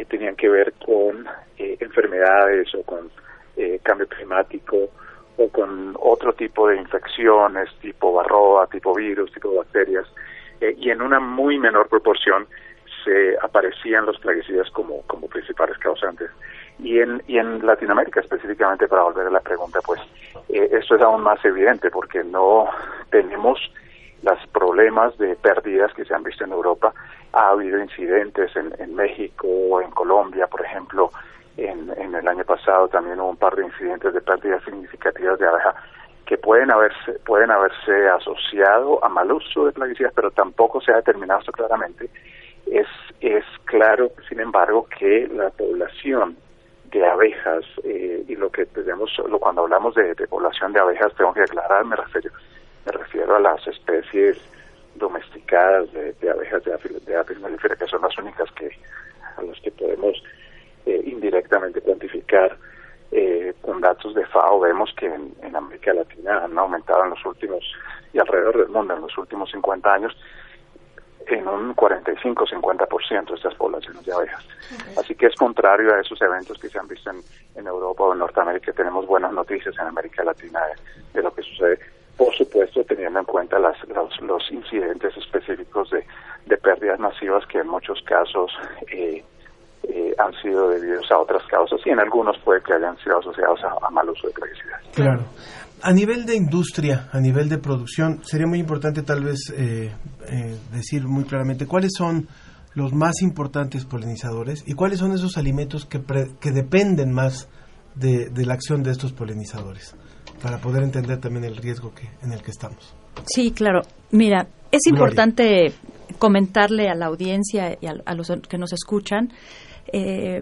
tenían que ver con enfermedades o con cambio climático o con otro tipo de infecciones tipo barroa, tipo virus, tipo bacterias y en una muy menor proporción se aparecían los plaguicidas como, como principales causantes. Y en, y en Latinoamérica específicamente, para volver a la pregunta, pues eh, esto es aún más evidente porque no tenemos los problemas de pérdidas que se han visto en Europa. Ha habido incidentes en, en México en Colombia, por ejemplo, en, en el año pasado también hubo un par de incidentes de pérdidas significativas de abeja que pueden haberse pueden haberse asociado a mal uso de plaguicidas, pero tampoco se ha determinado esto claramente es, es claro, sin embargo, que la población de abejas eh, y lo que tenemos, lo, cuando hablamos de, población de abejas, tengo que aclarar, me refiero, me refiero a las especies domesticadas de, abejas de apis, de mellifera, que son las únicas que a las que podemos eh, indirectamente cuantificar eh, con datos de FAO vemos que en, en, América Latina han aumentado en los últimos y alrededor del mundo en los últimos 50 años en un 45-50% de estas poblaciones de abejas. Así que es contrario a esos eventos que se han visto en, en Europa o en Norteamérica. Tenemos buenas noticias en América Latina de, lo que sucede, por supuesto teniendo en cuenta las, los, incidentes específicos de, de, pérdidas masivas que en muchos casos eh, eh, han sido debidos a otras causas y en algunos puede que hayan sido asociados a, mal uso de plaguicidas. Claro. A nivel de industria, a nivel de producción, sería muy importante tal vez eh, eh, decir muy claramente cuáles son los más importantes polinizadores y cuáles son esos alimentos que, que dependen más de, la acción de estos polinizadores, para poder entender también el riesgo que, en el que estamos. Sí, claro. Mira, es importante comentarle a la audiencia y a, los que nos escuchan, eh,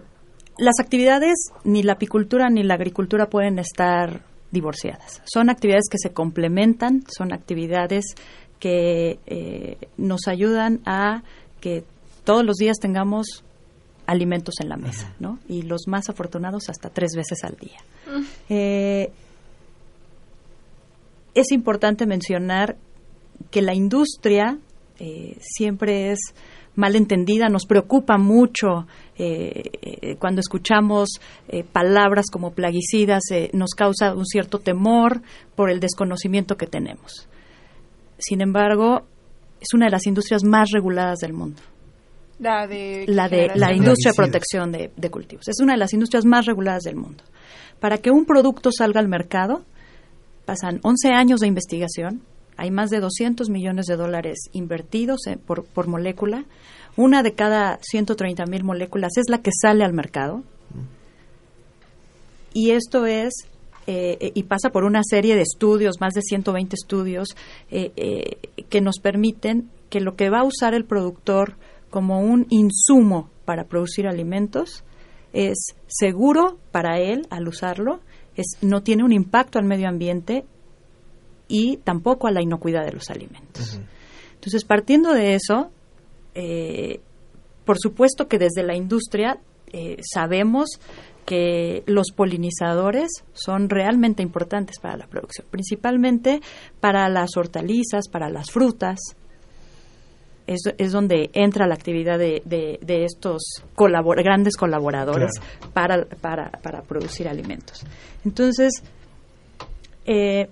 las actividades, ni la apicultura ni la agricultura pueden estar divorciadas. Son actividades que se complementan, son actividades que eh, nos ayudan a que todos los días tengamos alimentos en la mesa, ¿no? Y los más afortunados hasta tres veces al día. Eh, es importante mencionar que la industria eh, siempre es mal entendida, nos preocupa mucho eh, cuando escuchamos palabras como plaguicidas, nos causa un cierto temor por el desconocimiento que tenemos. Sin embargo, es una de las industrias más reguladas del mundo. La de la, de, la industria de protección de, de, cultivos. Es una de las industrias más reguladas del mundo. Para que un producto salga al mercado, pasan 11 años de investigación, hay más de 200 millones de dólares invertidos por, por, molécula. Una de cada 130 mil moléculas es la que sale al mercado. Y esto es, eh, y pasa por una serie de estudios, más de 120 estudios, eh, eh, que nos permiten que lo que va a usar el productor como un insumo para producir alimentos es seguro para él al usarlo, es, no tiene un impacto al medio ambiente y tampoco a la inocuidad de los alimentos. Entonces, partiendo de eso, eh, por supuesto que desde la industria eh, sabemos que los polinizadores son realmente importantes para la producción, principalmente para las hortalizas, para las frutas. Es, es donde entra la actividad de, de, estos grandes colaboradores para, para, para, producir alimentos. Entonces, eh,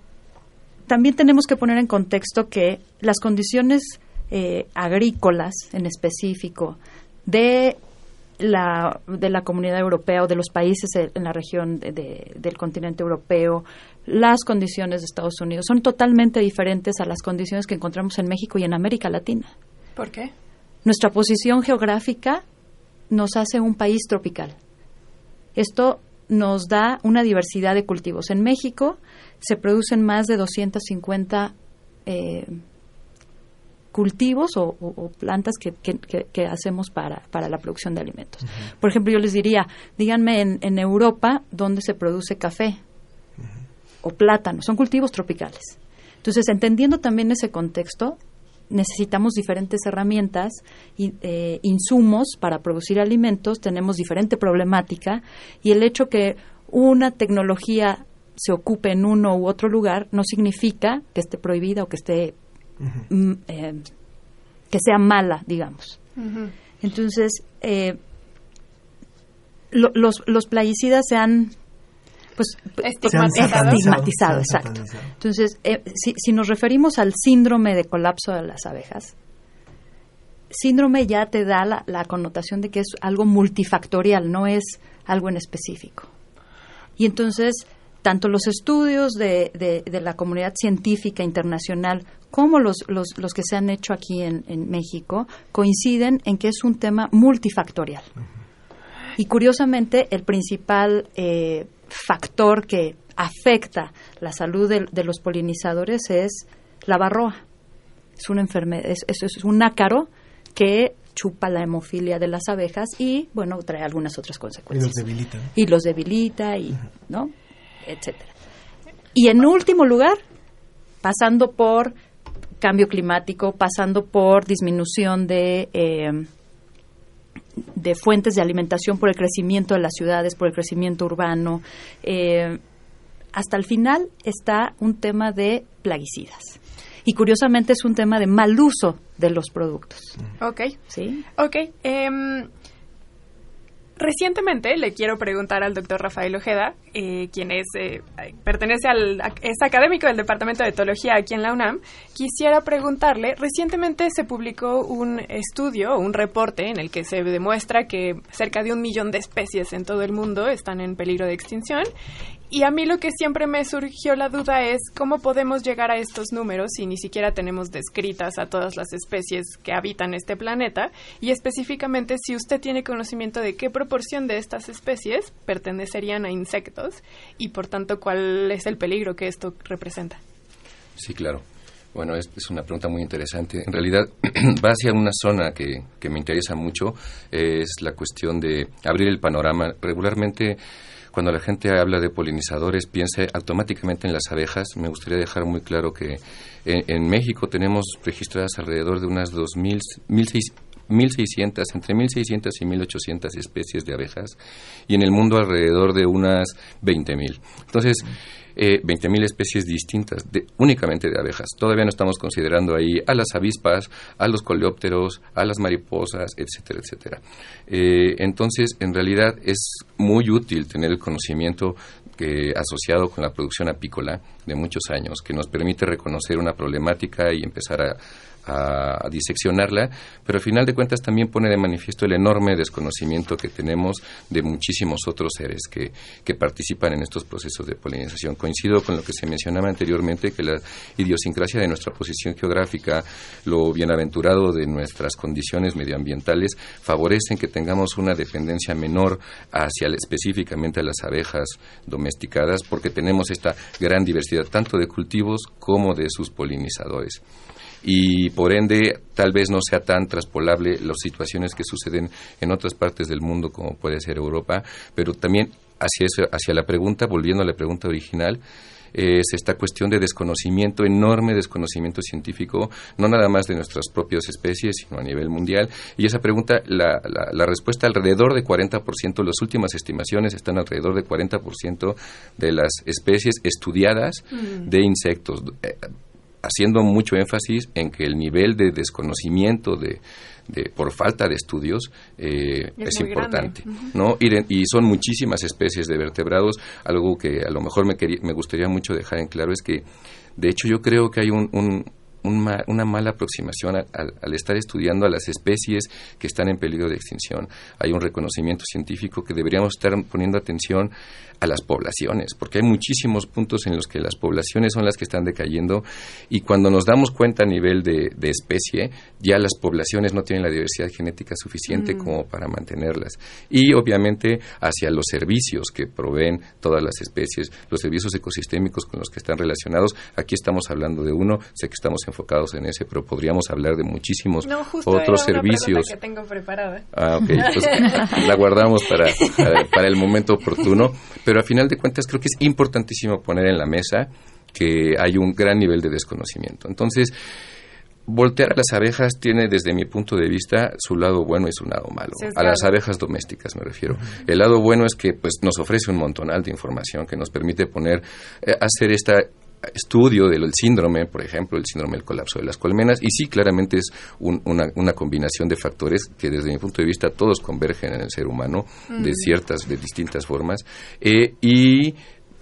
también tenemos que poner en contexto que las condiciones eh, agrícolas en específico de la, de la comunidad europea o de los países en la región del continente europeo, las condiciones de Estados Unidos son totalmente diferentes a las condiciones que encontramos en México y en América Latina. ¿Por qué? Nuestra posición geográfica nos hace un país tropical. Esto nos da una diversidad de cultivos. En México se producen más de 250 eh, cultivos o, plantas que, hacemos para, para, la producción de alimentos. Por ejemplo, yo les diría, díganme en, en Europa dónde se produce café o plátano, son cultivos tropicales. Entonces, entendiendo también ese contexto, necesitamos diferentes herramientas, y, eh, insumos para producir alimentos, tenemos diferente problemática y el hecho que una tecnología se ocupe en uno u otro lugar no significa que esté prohibida o que esté mm, eh, que sea mala, digamos. Entonces, eh, los, los plaguicidas se han pues, pues estigmatizado, exacto. Entonces, eh, si, si nos referimos al síndrome de colapso de las abejas, síndrome ya te da la, la, connotación de que es algo multifactorial, no es algo en específico. Y entonces, tanto los estudios de, de, la comunidad científica internacional como los, los, los, que se han hecho aquí en, en, México coinciden en que es un tema multifactorial. Y curiosamente, el principal eh, factor que afecta la salud de, los polinizadores es la barroa. Es una enfermedad, es, es, un ácaro que chupa la hemofilia de las abejas y, bueno, trae algunas otras consecuencias. Y los debilita. Y los debilita, y, ¿no? Etcétera. Y en último lugar, pasando por cambio climático, pasando por disminución de eh, de fuentes de alimentación por el crecimiento de las ciudades, por el crecimiento urbano. Eh, hasta el final está un tema de plaguicidas. Y curiosamente es un tema de mal uso de los productos. Ok. ¿Sí? Ok. Em, Recientemente le quiero preguntar al doctor Rafael Ojeda, eh, quien es eh, pertenece al es académico del Departamento de Etología aquí en la UNAM. Quisiera preguntarle, recientemente se publicó un estudio, un reporte en el que se demuestra que cerca de un millón de especies en todo el mundo están en peligro de extinción y a mí lo que siempre me surgió la duda es cómo podemos llegar a estos números si ni siquiera tenemos descritas a todas las especies que habitan este planeta y específicamente si usted tiene conocimiento de qué proporción de estas especies pertenecerían a insectos y por tanto cuál es el peligro que esto representa. Sí, claro. Bueno, es, una pregunta muy interesante. En realidad va hacia una zona que, que me interesa mucho, es la cuestión de abrir el panorama. Regularmente cuando la gente habla de polinizadores, piensa automáticamente en las abejas. Me gustaría dejar muy claro que en, México tenemos registradas alrededor de unas 2.000, 1.600, entre 1.600 y 1.800 especies de abejas y en el mundo alrededor de unas 20.000. Entonces, eh, 20.000 especies distintas, de, únicamente de abejas. Todavía no estamos considerando ahí a las avispas, a los coleópteros, a las mariposas, etcétera, etcétera. Eh, entonces, en realidad es muy útil tener el conocimiento que, asociado con la producción apícola de muchos años, que nos permite reconocer una problemática y empezar a, a, diseccionarla, pero al final de cuentas también pone de manifiesto el enorme desconocimiento que tenemos de muchísimos otros seres que, que participan en estos procesos de polinización. Coincido con lo que se mencionaba anteriormente, que la idiosincrasia de nuestra posición geográfica, lo bienaventurado de nuestras condiciones medioambientales, favorecen que tengamos una dependencia menor hacia específicamente a las abejas domesticadas, porque tenemos esta gran diversidad tanto de cultivos como de sus polinizadores y por ende tal vez no sea tan traspolable las situaciones que suceden en otras partes del mundo como puede ser Europa, pero también hacia, eso, hacia la pregunta, volviendo a la pregunta original, es esta cuestión de desconocimiento, enorme desconocimiento científico, no nada más de nuestras propias especies, sino a nivel mundial. Y esa pregunta, la, la, la respuesta alrededor de 40%, las últimas estimaciones están alrededor de 40% de las especies estudiadas mm. de insectos. Haciendo mucho énfasis en que el nivel de desconocimiento de, de por falta de estudios eh, es, es importante, uh -huh. ¿no? Y, de, y, son muchísimas especies de vertebrados. Algo que a lo mejor me, quería, me gustaría mucho dejar en claro es que, de hecho, yo creo que hay un, un una, una mala aproximación al, al, estar estudiando a las especies que están en peligro de extinción. Hay un reconocimiento científico que deberíamos estar poniendo atención a las poblaciones, porque hay muchísimos puntos en los que las poblaciones son las que están decayendo y cuando nos damos cuenta a nivel de, de especie, ya las poblaciones no tienen la diversidad genética suficiente mm. como para mantenerlas. Y obviamente hacia los servicios que proveen todas las especies, los servicios ecosistémicos con los que están relacionados. Aquí estamos hablando de uno, sé que estamos enfocados en ese, pero podríamos hablar de muchísimos no, justo otros era una servicios. Que tengo preparada. Ah, ok, pues la guardamos para, para, para el momento oportuno. Pero a final de cuentas creo que es importantísimo poner en la mesa que hay un gran nivel de desconocimiento. Entonces, voltear a las abejas tiene desde mi punto de vista su lado bueno y su lado malo. Sí, a las abejas domésticas me refiero. El lado bueno es que pues nos ofrece un montonal de información que nos permite poner eh, hacer esta estudio del síndrome, por ejemplo, el síndrome del colapso de las colmenas, y sí, claramente es un, una, una, combinación de factores que desde mi punto de vista todos convergen en el ser humano mm. de ciertas, de distintas formas, eh, y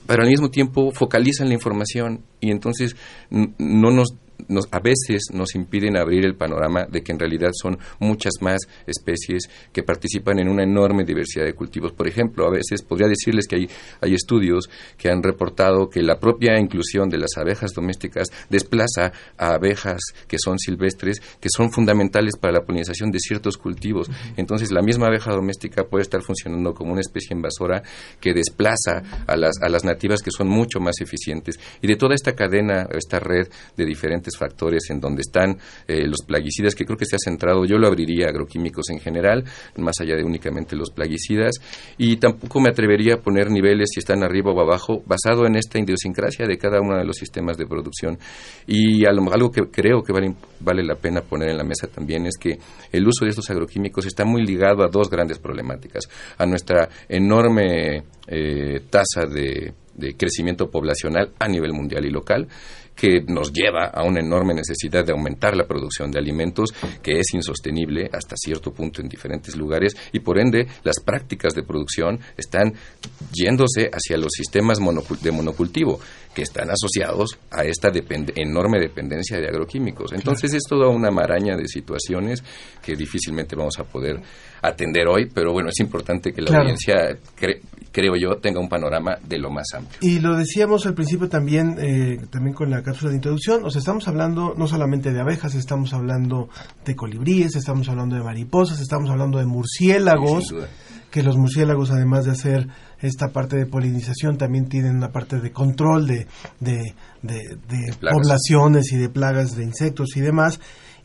pero al mismo tiempo focalizan la información y entonces no nos nos, a veces nos impiden abrir el panorama de que en realidad son muchas más especies que participan en una enorme diversidad de cultivos. Por ejemplo, a veces podría decirles que hay, hay estudios que han reportado que la propia inclusión de las abejas domésticas desplaza a abejas que son silvestres, que son fundamentales para la polinización de ciertos cultivos. Entonces, la misma abeja doméstica puede estar funcionando como una especie invasora que desplaza a las, a las nativas que son mucho más eficientes. Y de toda esta cadena, esta red de diferentes factores en donde están eh, los plaguicidas, que creo que se ha centrado, yo lo abriría agroquímicos en general, más allá de únicamente los plaguicidas, y tampoco me atrevería a poner niveles si están arriba o abajo, basado en esta idiosincrasia de cada uno de los sistemas de producción. Y algo, que creo que vale, vale la pena poner en la mesa también es que el uso de estos agroquímicos está muy ligado a dos grandes problemáticas, a nuestra enorme eh, tasa de crecimiento poblacional a nivel mundial y local, que nos lleva a una enorme necesidad de aumentar la producción de alimentos que es insostenible hasta cierto punto en diferentes lugares y por ende las prácticas de producción están yéndose hacia los sistemas de monocultivo que están asociados a esta depend enorme dependencia de agroquímicos. Entonces claro. es toda una maraña de situaciones que difícilmente vamos a poder atender hoy, pero bueno, es importante que la claro. audiencia, cre creo yo, tenga un panorama de lo más amplio. Y lo decíamos al principio también, eh, también con la cápsula de introducción, o sea, estamos hablando no solamente de abejas, estamos hablando de colibríes, estamos hablando de mariposas, estamos hablando de murciélagos, sí, que los murciélagos además de hacer esta parte de polinización también tienen una parte de control de, de, de, de poblaciones y de plagas de insectos y demás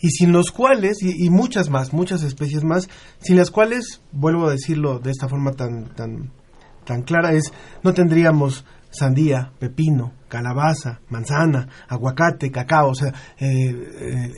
y sin los cuales, y, muchas más, muchas especies más, sin las cuales, vuelvo a decirlo de esta forma tan, tan, tan clara, es no tendríamos sandía, pepino, calabaza, manzana, aguacate, cacao, o sea, eh,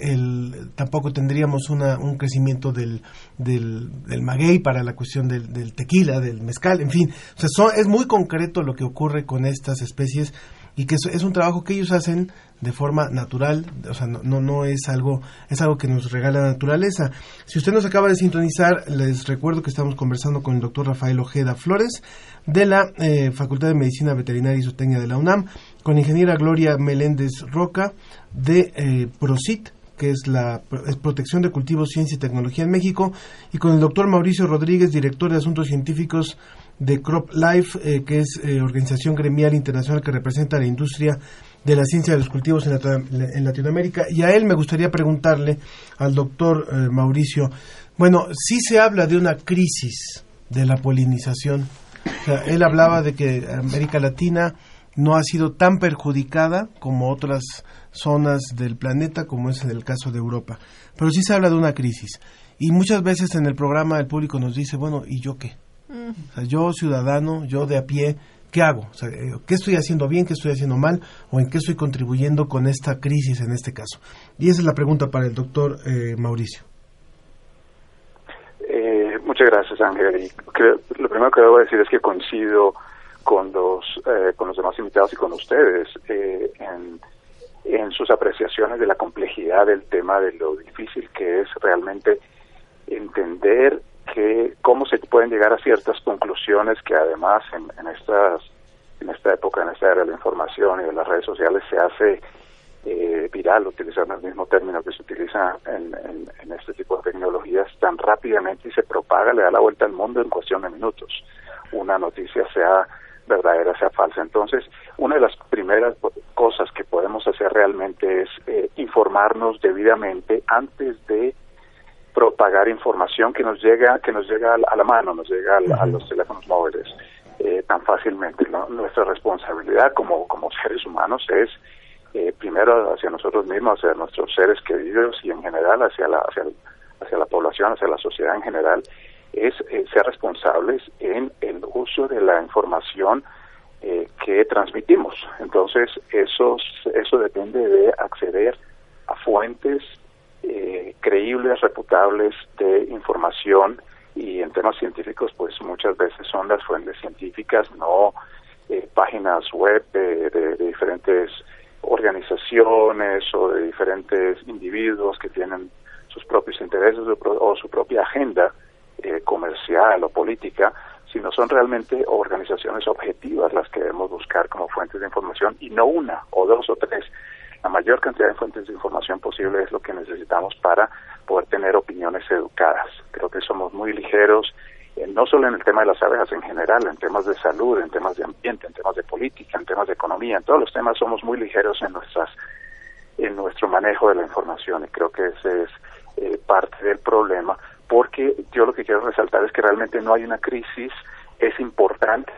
el, tampoco tendríamos una, un crecimiento del, del, del maguey para la cuestión del, del tequila, del mezcal, en fin, o sea, son- es muy concreto lo que ocurre con estas especies y que es, un trabajo que ellos hacen de forma natural, o sea, no, no, no es algo, es algo que nos regala la naturaleza. Si usted nos acaba de sintonizar, les recuerdo que estamos conversando con el doctor Rafael Ojeda Flores de la eh, Facultad de Medicina Veterinaria y Zootecnia de la UNAM, con ingeniera Gloria Meléndez Roca de eh, PROCIT, que es la Protección de Cultivos, Ciencia y Tecnología en México, y con el doctor Mauricio Rodríguez, director de Asuntos Científicos de Crop Life, eh, que es eh, organización gremial internacional que representa la industria de la ciencia de los cultivos en, Lata- en Latinoamérica. Y a él me gustaría preguntarle, al doctor eh, Mauricio, bueno, sí se habla de una crisis de la polinización. Él hablaba de que América Latina no ha sido tan perjudicada como otras zonas del planeta, como es en el caso de Europa. Pero sí se habla de una crisis. Y muchas veces en el programa el público nos dice, bueno, ¿y yo qué? O sea, yo ciudadano, yo de a pie, ¿qué hago? O sea, eh, ¿Qué estoy haciendo bien, qué estoy haciendo mal o en qué estoy contribuyendo con esta crisis en este caso? Y esa es la pregunta para el doctor eh, Mauricio. Eh, muchas gracias, Ángel. Y creo- lo primero que debo decir es que coincido con los, eh, con los demás invitados y con ustedes eh, en, en sus apreciaciones de la complejidad del tema, de lo difícil que es realmente entender que cómo se pueden llegar a ciertas conclusiones que además en, en estas en esta época, en esta era de la información y de las redes sociales se hace eh, viral, utilizando el mismo término que se utiliza en, este tipo de tecnologías tan rápidamente y se propaga, le da la vuelta al mundo en cuestión de minutos. Una noticia sea verdadera, sea falsa. Entonces, una de las primeras cosas que podemos hacer realmente es eh, informarnos debidamente antes de propagar información que nos llega que nos llega a la- a mano, nos llega al- a, los teléfonos móviles eh, tan fácilmente. ¿no? Nuestra responsabilidad como, como seres humanos es eh, primero hacia nosotros mismos, hacia nuestros seres queridos y en general hacia la, hacia, el- hacia la población, hacia la sociedad en general, es eh, ser responsables en el uso de la información eh, que transmitimos. Entonces, eso, eso depende de acceder a fuentes eh, creíbles, reputables de información y en temas científicos, pues muchas veces son las fuentes científicas, no eh, páginas web de, de- diferentes organizaciones o de diferentes individuos que tienen sus propios intereses o su propia agenda eh, comercial o política, sino son realmente organizaciones objetivas las que debemos buscar como fuentes de información y no una o dos o tres. La mayor cantidad de fuentes de información posible es lo que necesitamos para poder tener opiniones educadas. Creo que somos muy ligeros, eh, no solo en el tema de las abejas en general, en temas de salud, en temas de ambiente, en temas de política, en temas de economía, en todos los temas somos muy ligeros en nuestras en nuestro manejo de la información y creo que ese es eh, parte del problema porque yo lo que quiero resaltar es que realmente no hay una crisis, es importante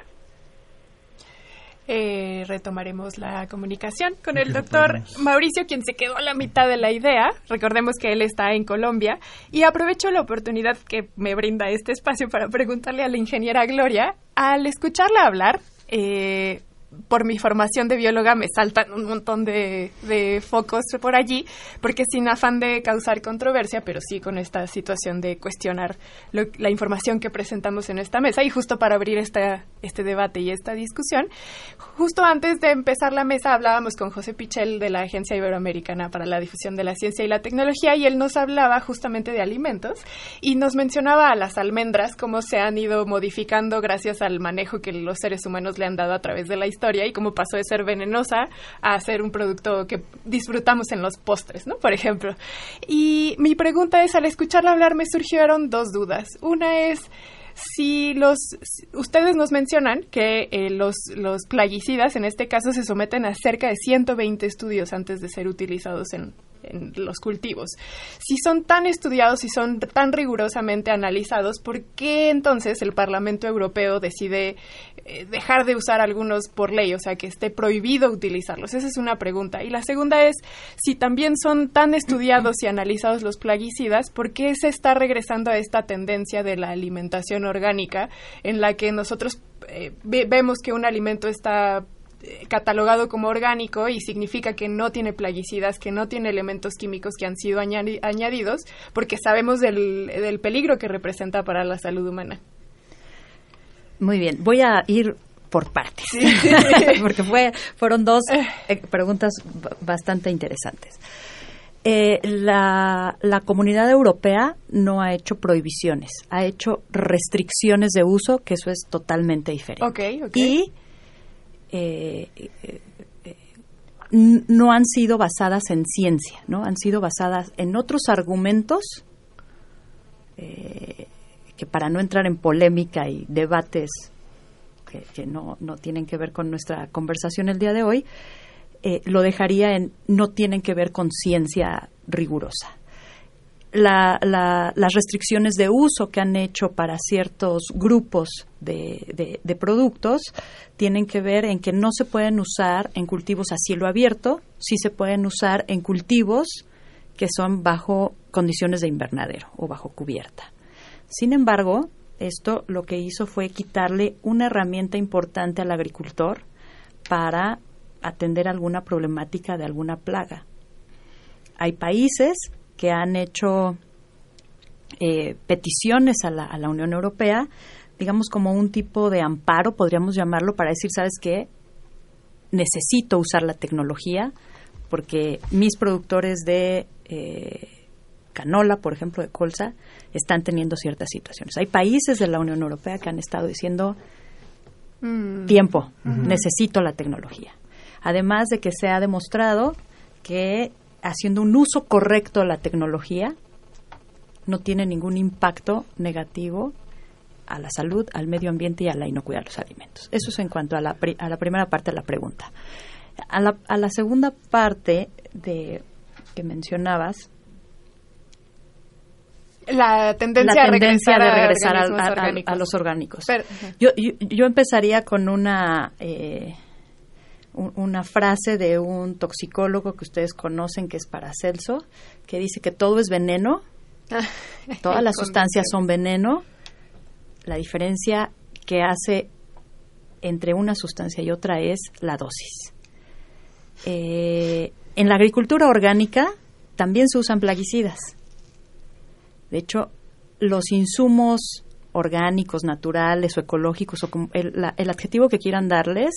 Eh, retomaremos la comunicación con el doctor Mauricio, quien se quedó a la mitad de la idea. Recordemos que él está en Colombia. Y aprovecho la oportunidad que me brinda este espacio para preguntarle a la ingeniera Gloria, al escucharla hablar, eh, por mi formación de bióloga me saltan un montón de, de focos por allí, porque sin afán de causar controversia, pero sí con esta situación de cuestionar lo- la información que presentamos en esta mesa. Y justo para abrir esta, este debate y esta discusión, justo antes de empezar la mesa hablábamos con José Pichel de la Agencia Iberoamericana para la Difusión de la Ciencia y la Tecnología y él nos hablaba justamente de alimentos y nos mencionaba a las almendras, cómo se han ido modificando gracias al manejo que los seres humanos le han dado a través de la historia y cómo pasó de ser venenosa a ser un producto que disfrutamos en los postres, ¿no? Por ejemplo. Y mi pregunta es, al escucharla hablar me surgieron dos dudas. Una es si los ustedes nos mencionan que eh, los los plaguicidas en este caso se someten a cerca de 120 estudios antes de ser utilizados en en los cultivos. Si son tan estudiados y son tan rigurosamente analizados, ¿por qué entonces el Parlamento Europeo decide eh, dejar de usar algunos por ley, o sea, que esté prohibido utilizarlos? Esa es una pregunta. Y la segunda es, si también son tan estudiados y analizados los plaguicidas, ¿por qué se está regresando a esta tendencia de la alimentación orgánica en la que nosotros eh, ve- vemos que un alimento está catalogado como orgánico y significa que no tiene plaguicidas, que no tiene elementos químicos que han sido añadidos, porque sabemos del, del peligro que representa para la salud humana. Muy bien, voy a ir por partes, porque fue, fueron dos eh, preguntas bastante interesantes. Eh, la, la, comunidad europea no ha hecho prohibiciones, ha hecho restricciones de uso, que eso es totalmente diferente. Y eh, no han sido basadas en ciencia, ¿no? Han sido basadas en otros argumentos que para no entrar en polémica y debates que, no, no, tienen que ver con nuestra conversación el día de hoy, eh, lo dejaría en no tienen que ver con ciencia rigurosa. Las restricciones de uso que han hecho para ciertos grupos de, de, productos tienen que ver en que no se pueden usar en cultivos a cielo abierto, sí se pueden usar en cultivos que son bajo condiciones de invernadero o bajo cubierta. Sin embargo, esto lo que hizo fue quitarle una herramienta importante al agricultor para atender alguna problemática de alguna plaga. Hay países que han hecho eh, peticiones a la, a la Unión Europea, digamos como un tipo de amparo, podríamos llamarlo, para decir, ¿sabes qué? Necesito usar la tecnología porque mis productores de eh, canola, por ejemplo, de colza, están teniendo ciertas situaciones. Hay países de la Unión Europea que han estado diciendo mm. tiempo, necesito la tecnología. Además de que se ha demostrado que haciendo un uso correcto de la tecnología no tiene ningún impacto negativo a la salud, al medio ambiente y a la inocuidad de los alimentos. Eso es en cuanto a la, a la primera parte de la pregunta. A la, a la segunda parte de que mencionabas, la tendencia, de regresar a, los orgánicos. yo, yo, empezaría con una eh, una frase de un toxicólogo que ustedes conocen que es Paracelso, que dice que todo es veneno, todas las sustancias son veneno, la diferencia que hace entre una sustancia y otra es la dosis. Eh, en la agricultura orgánica también se usan plaguicidas. De hecho, los insumos orgánicos, naturales o ecológicos, o el, el adjetivo que quieran darles,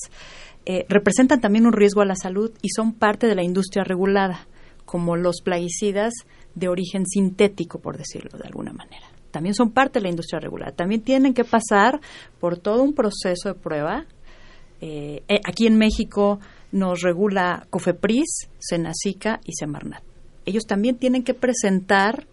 eh, representan también un riesgo a la salud y son parte de la industria regulada, como los plaguicidas de origen sintético, por decirlo de alguna manera. También son parte de la industria regulada. También tienen que pasar por todo un proceso de prueba. Eh, eh, aquí en México nos regula COFEPRIS, SENACICA y SEMARNAT. Ellos también tienen que presentar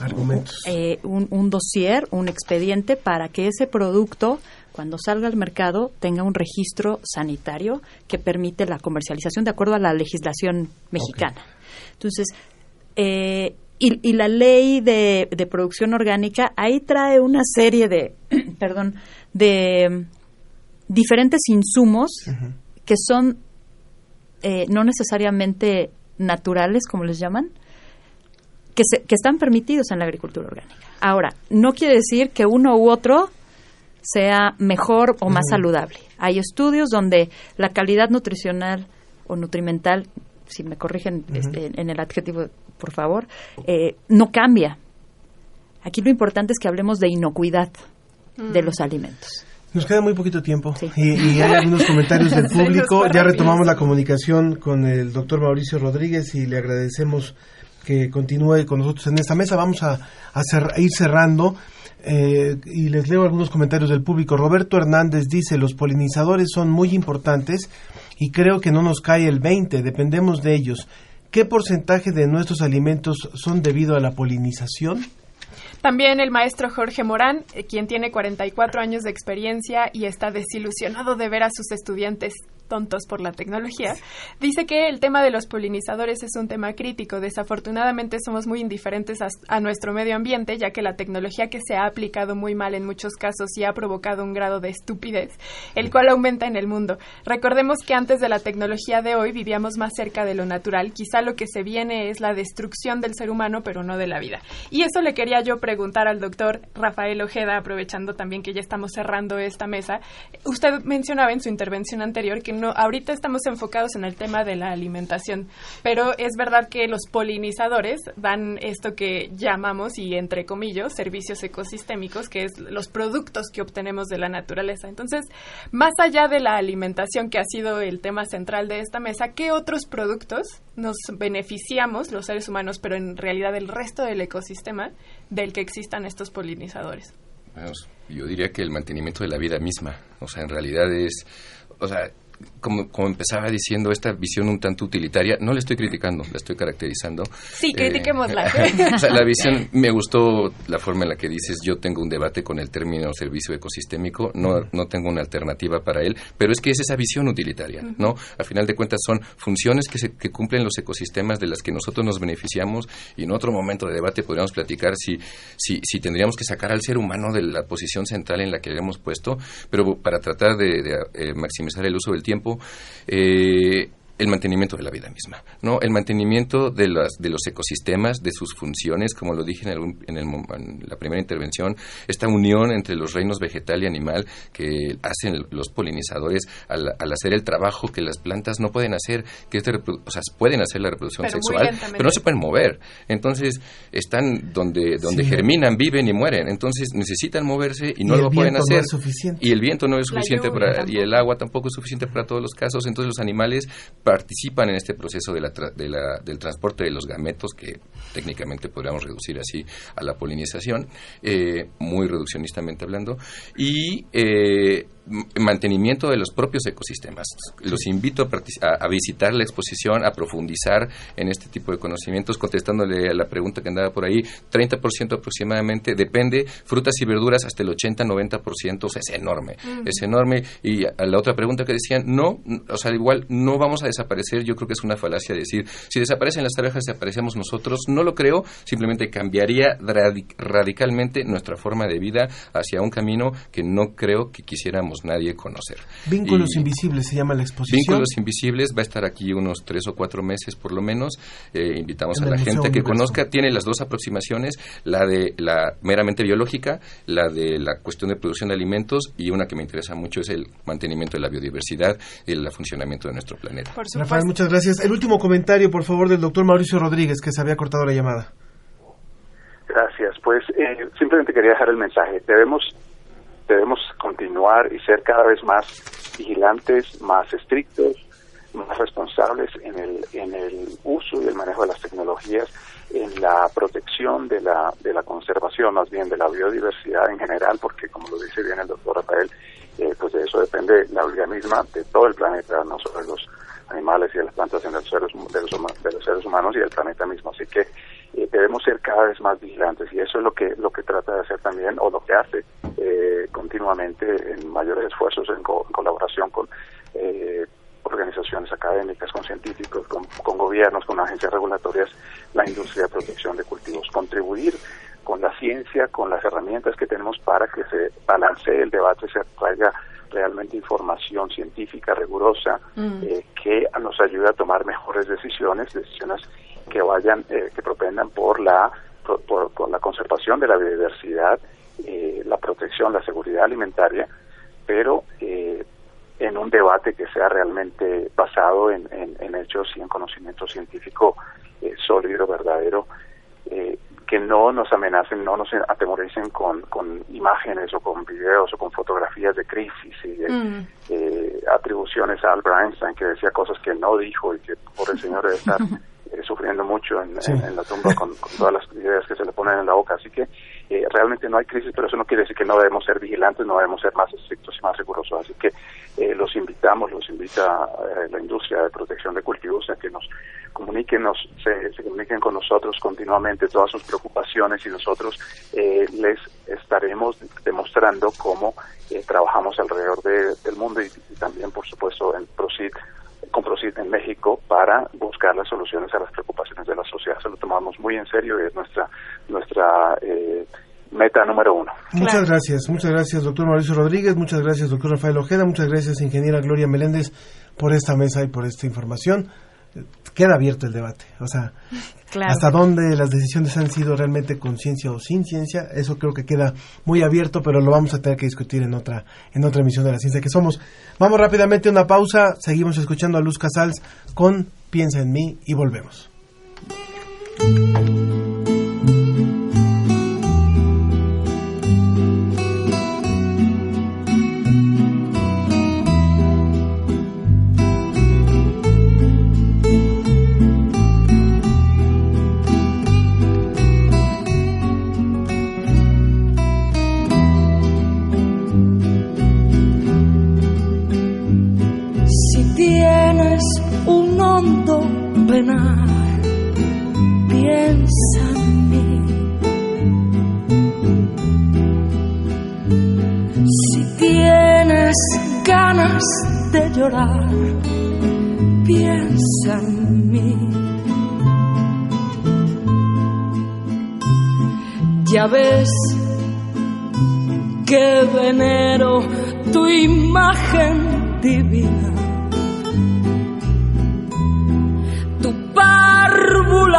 Argumentos. Eh, un, un dossier, un expediente para que ese producto, cuando salga al mercado, tenga un registro sanitario que permite la comercialización de acuerdo a la legislación mexicana. Entonces, eh, y, la ley de, producción orgánica ahí trae una serie de, perdón, de diferentes insumos que son eh, no necesariamente naturales, como les llaman, que, que están permitidos en la agricultura orgánica. Ahora, no quiere decir que uno u otro sea mejor o más saludable. Hay estudios donde la calidad nutricional o nutrimental, si me corrigen este, en el adjetivo, por favor, eh, no cambia. Aquí lo importante es que hablemos de inocuidad de mm. los alimentos. Nos queda muy poquito tiempo y, y, hay algunos comentarios del público. Ya retomamos la comunicación con el doctor Mauricio Rodríguez y le agradecemos que continúe con nosotros en esta mesa. Vamos a, ir cerrando eh, y les leo algunos comentarios del público. Roberto Hernández dice, los polinizadores son muy importantes y creo que no nos cae el 20, dependemos de ellos. ¿Qué porcentaje de nuestros alimentos son debido a la polinización? También el maestro Jorge Morán, eh, quien tiene 44 años de experiencia y está desilusionado de ver a sus estudiantes tontos por la tecnología, dice que el tema de los polinizadores es un tema crítico. Desafortunadamente somos muy indiferentes a, nuestro medio ambiente, ya que la tecnología que se ha aplicado muy mal en muchos casos y ha provocado un grado de estupidez, el cual aumenta en el mundo. Recordemos que antes de la tecnología de hoy vivíamos más cerca de lo natural. Quizá lo que se viene es la destrucción del ser humano, pero no de la vida. Y eso le quería yo preguntar al doctor Rafael Ojeda, aprovechando también que ya estamos cerrando esta mesa. Usted mencionaba en su intervención anterior que no, ahorita estamos enfocados en el tema de la alimentación, pero es verdad que los polinizadores dan esto que llamamos, y entre comillas, servicios ecosistémicos, que es los productos que obtenemos de la naturaleza. Entonces, más allá de la alimentación, que ha sido el tema central de esta mesa, ¿qué otros productos nos beneficiamos los seres humanos, pero en realidad el resto del ecosistema del que existan estos polinizadores? yo diría que el mantenimiento de la vida misma, o sea, en realidad es, o sea, como, como, empezaba diciendo, esta visión un tanto utilitaria, no le estoy criticando, la estoy caracterizando. Sí, critiquémosla. Eh, o sea, la visión, me gustó la forma en la que dices, yo tengo un debate con el término servicio ecosistémico, no, no tengo una alternativa para él, pero es que es esa visión utilitaria, ¿no? Al final de cuentas son funciones que, se, que cumplen los ecosistemas de las que nosotros nos beneficiamos y en otro momento de debate podríamos platicar si, si, si tendríamos que sacar al ser humano de la posición central en la que le hemos puesto, pero para tratar de, de eh, maximizar el uso del tiempo, eh, el mantenimiento de la vida misma, ¿no? El mantenimiento de, las, de los ecosistemas, de sus funciones, como lo dije en, en, el, en, la primera intervención, esta unión entre los reinos vegetal y animal que hacen los polinizadores al, al hacer el trabajo que las plantas no pueden hacer, que es de o sea, pueden hacer la reproducción pero sexual, pero no se pueden mover. Entonces, están donde, donde sí, germinan, viven y mueren. Entonces, necesitan moverse y no y lo pueden hacer. No es y el viento no es suficiente para, y el agua tampoco es suficiente para todos los casos. Entonces, los animales participan en este proceso de la de la, del transporte de los gametos, que técnicamente podríamos reducir así a la polinización, eh, muy reduccionistamente hablando, y eh, mantenimiento de los propios ecosistemas. Los invito a, a, visitar la exposición, a profundizar en este tipo de conocimientos, contestándole a la pregunta que andaba por ahí, 30% aproximadamente, depende, frutas y verduras hasta el 80-90%, o sea, es enorme, uh -huh. es enorme. Y a la otra pregunta que decían, no, o sea, igual no vamos a desaparecer, yo creo que es una falacia decir, si desaparecen las abejas, desaparecemos nosotros, no lo creo, simplemente cambiaría radic radicalmente nuestra forma de vida hacia un camino que no creo que quisiéramos nadie conocer. Vínculos y, Invisibles se llama la exposición. Vínculos Invisibles va a estar aquí unos tres o cuatro meses por lo menos. Eh, invitamos en a la gente que conozca. Tiene las dos aproximaciones, la de la meramente biológica, la de la cuestión de producción de alimentos y una que me interesa mucho es el mantenimiento de la biodiversidad y el funcionamiento de nuestro planeta. Rafael, muchas gracias. El último comentario, por favor, del doctor Mauricio Rodríguez, que se había cortado la llamada. Gracias. Pues eh, simplemente quería dejar el mensaje. Debemos debemos continuar y ser cada vez más vigilantes, más estrictos, más responsables en el, en el uso y el manejo de las tecnologías, en la protección de la, de la conservación, más bien de la biodiversidad en general, porque como lo dice bien el doctor Rafael, eh, pues de eso depende la vida misma de todo el planeta, no solo de los animales y de las plantas, sino de los, seres, de los, seres humanos y del planeta mismo. Así que eh, debemos ser cada vez más vigilantes y eso es lo que lo que trata de hacer también o lo que hace eh, continuamente en mayores esfuerzos en, co en colaboración con eh, organizaciones académicas, con científicos, con, con, gobiernos, con agencias regulatorias, la industria de protección de cultivos, contribuir con la ciencia, con las herramientas que tenemos para que se balancee el debate, se traiga realmente información científica rigurosa mm. eh, que nos ayude a tomar mejores decisiones, decisiones que vayan, eh, que propendan por la por, por, por, la conservación de la biodiversidad, eh, la protección, la seguridad alimentaria, pero eh, en un debate que sea realmente basado en, en, en hechos y en conocimiento científico eh, sólido, verdadero, eh, que no nos amenacen, no nos atemoricen con, con imágenes o con videos o con fotografías de crisis y de mm. eh, atribuciones a Albert Einstein que decía cosas que no dijo y que por el señor debe estar eh, sufriendo mucho en, sí. en, en la tumba con, con, todas las ideas que se le ponen en la boca. Así que eh, realmente no hay crisis, pero eso no quiere decir que no debemos ser vigilantes, no debemos ser más estrictos y más rigurosos. Así que eh, los invitamos, los invita eh, la industria de protección de cultivos a que nos comuniquen, nos, se, se, comuniquen con nosotros continuamente todas sus preocupaciones y nosotros eh, les estaremos demostrando cómo eh, trabajamos alrededor de, del mundo y, y, también, por supuesto, en PROCID con PROCID en México para buscar las soluciones a las preocupaciones de la sociedad. Se lo tomamos muy en serio y es nuestra, nuestra eh, meta número uno. Muchas claro. gracias, muchas gracias, doctor Mauricio Rodríguez, muchas gracias, doctor Rafael Ojeda, muchas gracias, ingeniera Gloria Meléndez, por esta mesa y por esta información. queda abierto el debate. O sea, hasta dónde las decisiones han sido realmente con ciencia o sin ciencia, eso creo que queda muy abierto, pero lo vamos a tener que discutir en otra, en otra emisión de la ciencia que somos. Vamos rápidamente a una pausa, seguimos escuchando a Luz Casals con Piensa en mí y volvemos. Piensa en mí. Si tienes ganas de llorar, piensa en mí. Ya ves que venero tu imagen divina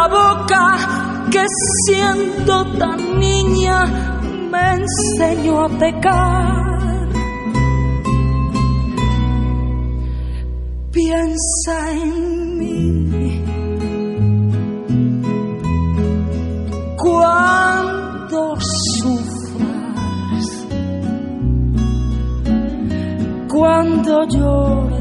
la boca que siendo tan niña me enseñó a pecar. Piensa en mí. Cuando sufras, cuando llores,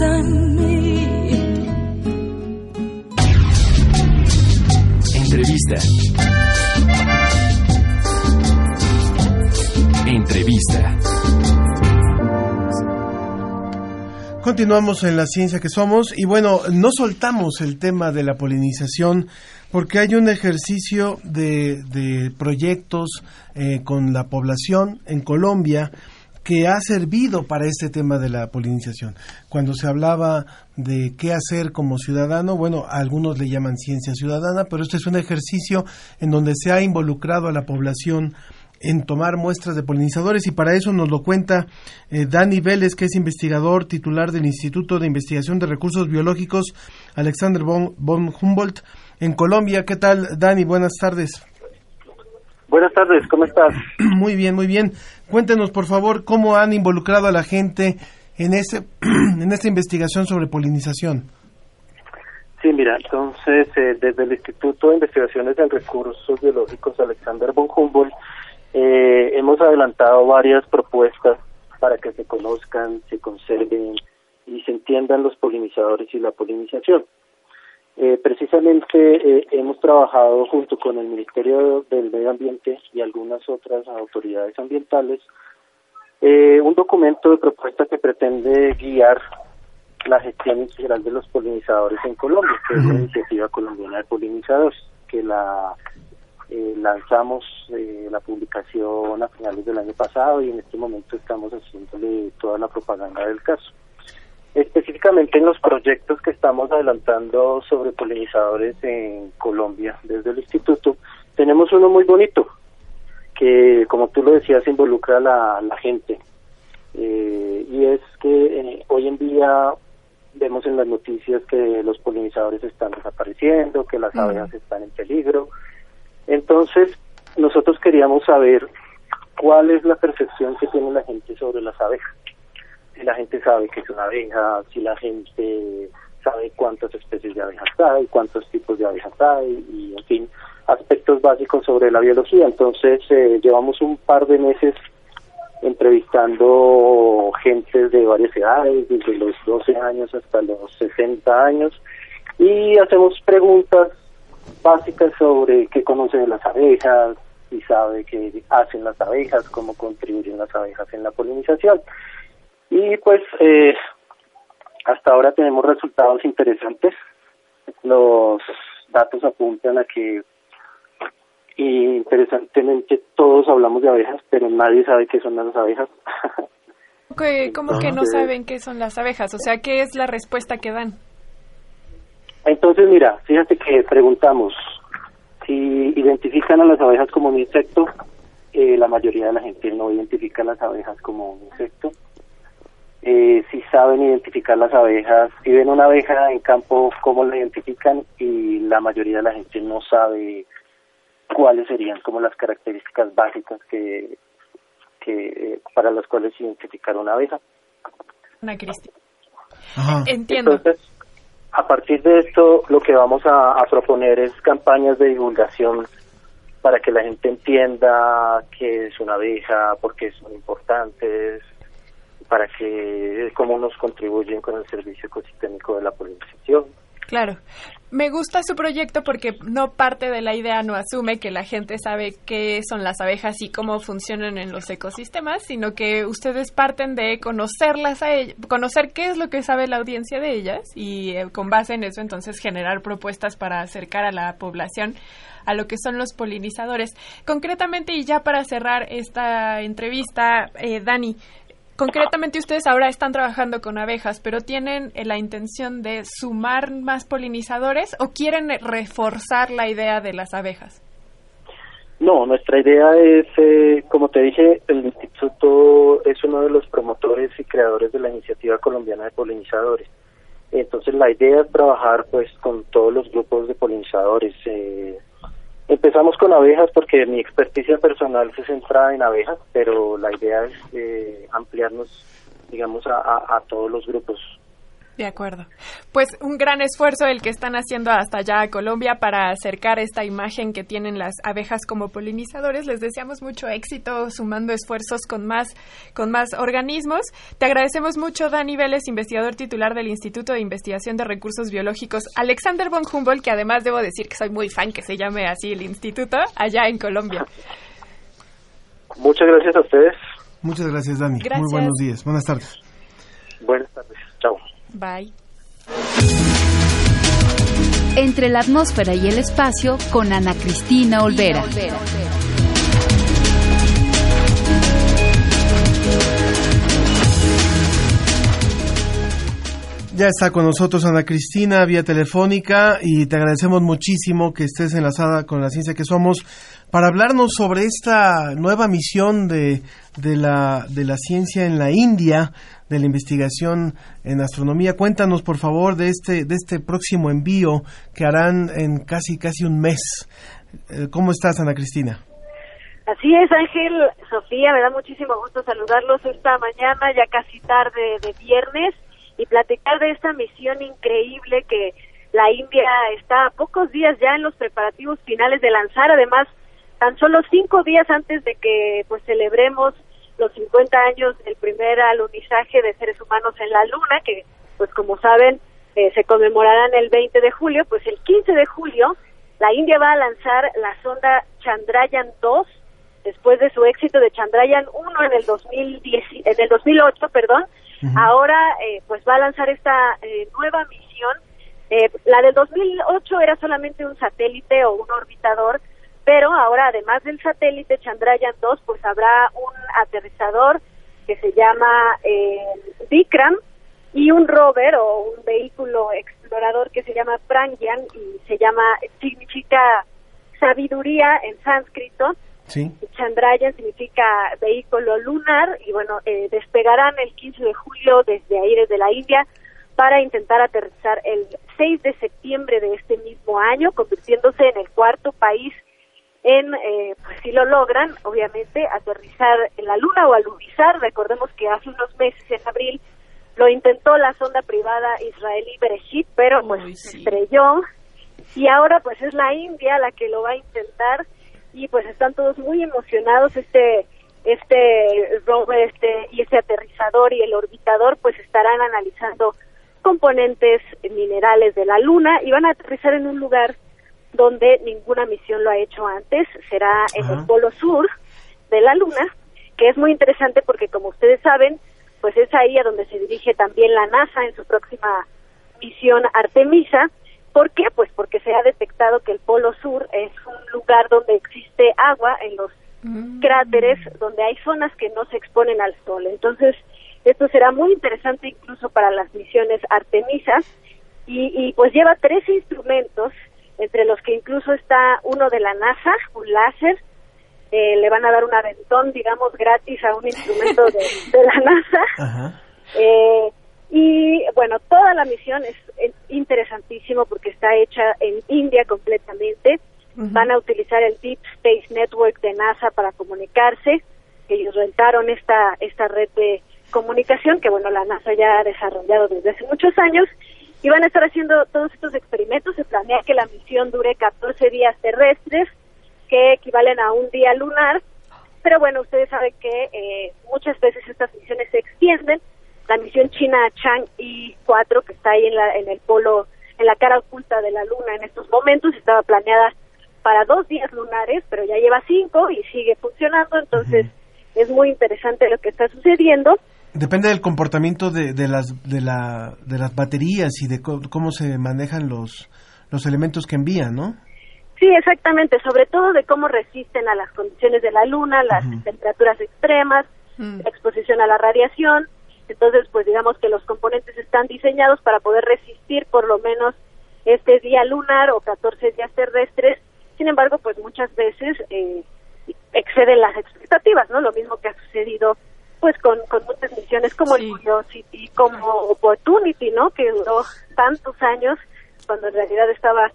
Entrevista. Entrevista. Continuamos en la ciencia que somos y bueno, no soltamos el tema de la polinización porque hay un ejercicio de, proyectos eh, con la población en Colombia que ha servido para este tema de la polinización. Cuando se hablaba de qué hacer como ciudadano, bueno, algunos le llaman ciencia ciudadana, pero este es un ejercicio en donde se ha involucrado a la población en tomar muestras de polinizadores y para eso nos lo cuenta eh, Dani Vélez, que es investigador titular del Instituto de Investigación de Recursos Biológicos Alexander von, von Humboldt en Colombia. ¿Qué tal, Dani? Buenas tardes. Buenas tardes, ¿cómo estás? Muy bien, muy bien. Cuéntenos, por favor, cómo han involucrado a la gente en, ese, en esta investigación sobre polinización. Sí, mira, entonces eh, desde el Instituto de Investigaciones de Recursos Biológicos Alexander von Humboldt eh, hemos adelantado varias propuestas para que se conozcan, se conserven y se entiendan los polinizadores y la polinización. Eh, precisamente eh, hemos trabajado junto con el Ministerio del Medio Ambiente y algunas otras autoridades ambientales eh, un documento de propuesta que pretende guiar la gestión integral de los polinizadores en Colombia, que es la iniciativa colombiana de polinizadores, que la eh, lanzamos eh, la publicación a finales del año pasado y en este momento estamos haciéndole toda la propaganda del caso. Específicamente en los proyectos que estamos adelantando sobre polinizadores en Colombia desde el instituto, tenemos uno muy bonito que, como tú lo decías, involucra a la, gente. Eh, y es que hoy en día vemos en las noticias que los polinizadores están desapareciendo, que las abejas están en peligro, entonces, nosotros queríamos saber cuál es la percepción que tiene la gente sobre las abejas. Si la gente sabe que es una abeja, si la gente sabe cuántas especies de abejas hay, cuántos tipos de abejas hay, y en fin, aspectos básicos sobre la biología. Entonces, eh, llevamos un par de meses entrevistando gente de varias edades, desde los 12 años hasta los 60 años, y hacemos preguntas básicas sobre qué conocen de las abejas, y sabe qué hacen las abejas, cómo contribuyen las abejas en la polinización. Y pues eh, hasta ahora tenemos resultados interesantes. Los datos apuntan a que interesantemente todos hablamos de abejas, pero nadie sabe qué son las abejas. ¿Cómo que no saben qué son las abejas? O sea, ¿qué es la respuesta que dan? Entonces, mira, fíjate que preguntamos si identifican a las abejas como un insecto. Eh, la mayoría de la gente no identifica a las abejas como un insecto. Eh, si saben identificar las abejas, si ven una abeja en campo, cómo la identifican y la mayoría de la gente no sabe cuáles serían como las características básicas que, que eh, para las cuales identificar una abeja. Ana Cristina. Entiendo. Entonces, a partir de esto, lo que vamos a, proponer es campañas de divulgación para que la gente entienda qué es una abeja, por qué son importantes, para que cómo nos contribuyen con el servicio ecosistémico de la polinización. Claro. Me gusta su proyecto porque no parte de la idea, no asume que la gente sabe qué son las abejas y cómo funcionan en los ecosistemas, sino que ustedes parten de conocerlas a ellas, conocer qué es lo que sabe la audiencia de ellas y eh, con base en eso entonces generar propuestas para acercar a la población a lo que son los polinizadores. Concretamente, y ya para cerrar esta entrevista, eh, Dani, Concretamente ustedes ahora están trabajando con abejas, pero ¿tienen eh, la intención de sumar más polinizadores o quieren reforzar la idea de las abejas? No, nuestra idea es, eh, como te dije, el instituto es uno de los promotores y creadores de la iniciativa colombiana de polinizadores. Entonces la idea es trabajar pues con todos los grupos de polinizadores, eh, Empezamos con abejas porque mi experticia personal se centra en abejas, pero la idea es eh, ampliarnos, digamos, a, a todos los grupos de acuerdo. Pues un gran esfuerzo el que están haciendo hasta allá a Colombia para acercar esta imagen que tienen las abejas como polinizadores. Les deseamos mucho éxito sumando esfuerzos con más, con más organismos. Te agradecemos mucho, Dani Vélez, investigador titular del Instituto de Investigación de Recursos Biológicos Alexander von Humboldt, que además debo decir que soy muy fan que se llame así el instituto allá en Colombia. Muchas gracias a ustedes. Muchas gracias, Dani. Muy buenos días. Buenas tardes. Buenas tardes. Bye. Entre la atmósfera y el espacio con Ana Cristina Olvera. Ya está con nosotros Ana Cristina vía telefónica y te agradecemos muchísimo que estés enlazada con la ciencia que somos para hablarnos sobre esta nueva misión de, de, la, de la ciencia en la India, de la investigación en astronomía. Cuéntanos, por favor, de este, de este próximo envío que harán en casi, casi un mes. Eh, ¿Cómo estás, Ana Cristina? Así es, Ángel, Sofía, me da muchísimo gusto saludarlos esta mañana, ya casi tarde de viernes, y platicar de esta misión increíble que la India está a pocos días ya en los preparativos finales de lanzar, además tan solo cinco días antes de que pues celebremos los 50 años del primer alunizaje de seres humanos en la Luna, que pues como saben eh, se conmemorarán el 20 de julio, pues el 15 de julio la India va a lanzar la sonda Chandrayaan 2 después de su éxito de Chandrayaan 1 en el 2010, en el 2008, perdón. Ahora eh, pues va a lanzar esta eh, nueva misión. la del 2008 era solamente un satélite o un orbitador pero ahora además del satélite Chandrayaan 2 pues habrá un aterrizador que se llama eh, Vikram y un rover o un vehículo explorador que se llama Prangyan y se llama significa sabiduría en sánscrito sí. Chandrayaan significa vehículo lunar y bueno eh, despegarán el 15 de julio desde ahí desde la India para intentar aterrizar el 6 de septiembre de este mismo año convirtiéndose en el cuarto país en, eh, pues si lo logran, obviamente, aterrizar en la Luna o alunizar. Recordemos que hace unos meses, en abril, lo intentó la sonda privada israelí Bereshit, pero pues se estrelló. Y ahora pues es la India la que lo va a intentar y pues están todos muy emocionados. Este este rover este y este aterrizador y el orbitador pues estarán analizando componentes minerales de la Luna y van a aterrizar en un lugar donde ninguna misión lo ha hecho antes. Será en el polo sur de la Luna, que es muy interesante porque, como ustedes saben, pues es ahí a donde se dirige también la NASA en su próxima misión Artemisa. ¿Por qué? Pues porque se ha detectado que el Polo Sur es un lugar donde existe agua en los cráteres, donde hay zonas que no se exponen al sol. Entonces, esto será muy interesante incluso para las misiones Artemisa y, y pues lleva tres instrumentos, entre los que incluso está uno de la NASA, un láser, eh, le van a dar un aventón, digamos, gratis a un instrumento de, de la NASA. Eh, y bueno, toda la misión es, es interesantísimo porque está hecha en India completamente. Van a utilizar el Deep Space Network de NASA para comunicarse. Ellos rentaron esta, esta red de comunicación que, bueno, la NASA ya ha desarrollado desde hace muchos años. Y van a estar haciendo todos estos experimentos. Se planea que la misión dure 14 días terrestres, que equivalen a un día lunar. Pero bueno, ustedes saben que eh, muchas veces estas misiones se extienden. La misión china Chang'e 4, que está ahí en, la, en el polo, en la cara oculta de la Luna en estos momentos, estaba planeada para dos días lunares, pero ya lleva cinco y sigue funcionando, entonces es muy interesante lo que está sucediendo. Depende del comportamiento de, de las de, la, de las baterías y de co- cómo se manejan los los elementos que envían, ¿no? Sí, exactamente, sobre todo de cómo resisten a las condiciones de la luna, las temperaturas extremas, la exposición a la radiación. Entonces, pues digamos que los componentes están diseñados para poder resistir por lo menos este día lunar o 14 días terrestres. Sin embargo, pues muchas veces eh, exceden las expectativas, ¿no? Lo mismo que ha sucedido pues con, con muchas misiones como el Curiosity, como Opportunity, ¿no? Que duró tantos años cuando en realidad estaba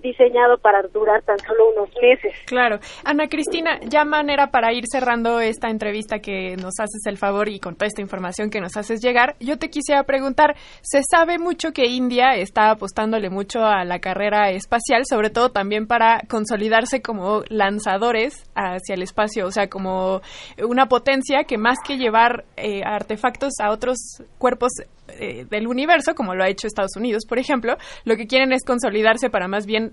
diseñado para durar tan solo unos meses. Claro. Ana Cristina, ya manera para ir cerrando esta entrevista que nos haces el favor y con toda esta información que nos haces llegar, yo te quisiera preguntar, se sabe mucho que India está apostándole mucho a la carrera espacial, sobre todo también para consolidarse como lanzadores hacia el espacio, o sea, como una potencia que más que llevar eh, artefactos a otros cuerpos eh, del universo, como lo ha hecho Estados Unidos, por ejemplo, lo que quieren es consolidarse para más bien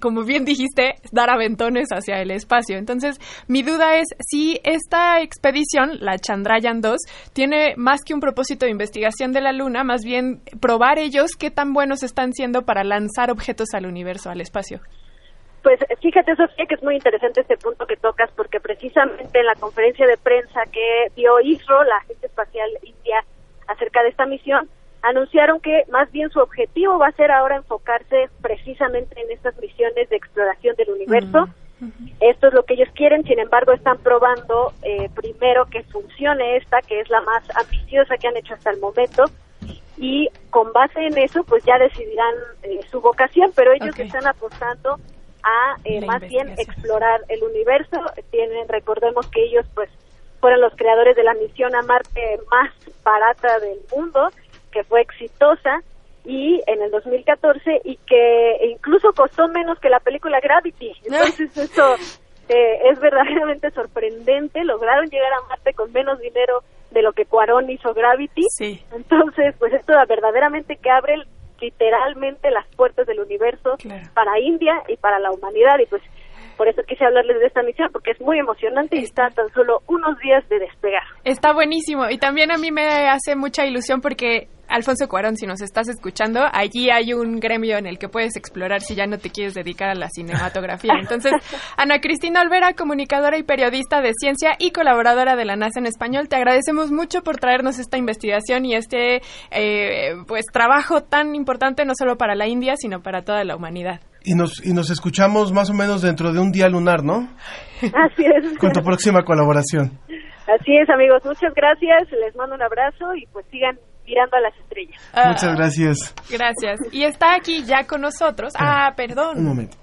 como bien dijiste, dar aventones hacia el espacio. Entonces, mi duda es si esta expedición, la Chandrayaan 2, tiene más que un propósito de investigación de la Luna, más bien probar ellos qué tan buenos están siendo para lanzar objetos al universo, al espacio. Pues fíjate, Sofía, que es muy interesante este punto que tocas, porque precisamente en la conferencia de prensa que dio ISRO, la Agencia Espacial India, acerca de esta misión, anunciaron que más bien su objetivo va a ser ahora enfocarse precisamente en estas misiones de exploración del universo. Esto es lo que ellos quieren, sin embargo están probando eh, primero que funcione esta, que es la más ambiciosa que han hecho hasta el momento, y con base en eso pues ya decidirán eh, su vocación, pero ellos Ok. están apostando a eh, más bien explorar el universo. Tienen, recordemos que ellos pues fueron los creadores de la misión a Marte más barata del mundo, que fue exitosa y en el 2014 y que incluso costó menos que la película Gravity. Entonces eso eh, es verdaderamente sorprendente. Lograron llegar a Marte con menos dinero de lo que Cuarón hizo Gravity. Entonces, pues esto verdaderamente que abre literalmente las puertas del universo para India y para la humanidad y pues por eso quise hablarles de esta misión porque es muy emocionante y está tan solo unos días de despegar. Está buenísimo y también a mí me hace mucha ilusión porque Alfonso Cuarón, si nos estás escuchando, allí hay un gremio en el que puedes explorar si ya no te quieres dedicar a la cinematografía. Entonces, Ana Cristina Olvera, comunicadora y periodista de ciencia y colaboradora de la NASA en español, te agradecemos mucho por traernos esta investigación y este eh, pues trabajo tan importante no solo para la India, sino para toda la humanidad. Y nos, y nos escuchamos más o menos dentro de un día lunar, ¿no? Así es. Con tu próxima colaboración. Así es, amigos. Muchas gracias. Les mando un abrazo y pues sigan mirando a las estrellas. Muchas gracias. Gracias. Y está aquí ya con nosotros. Ah, perdón. Un momento.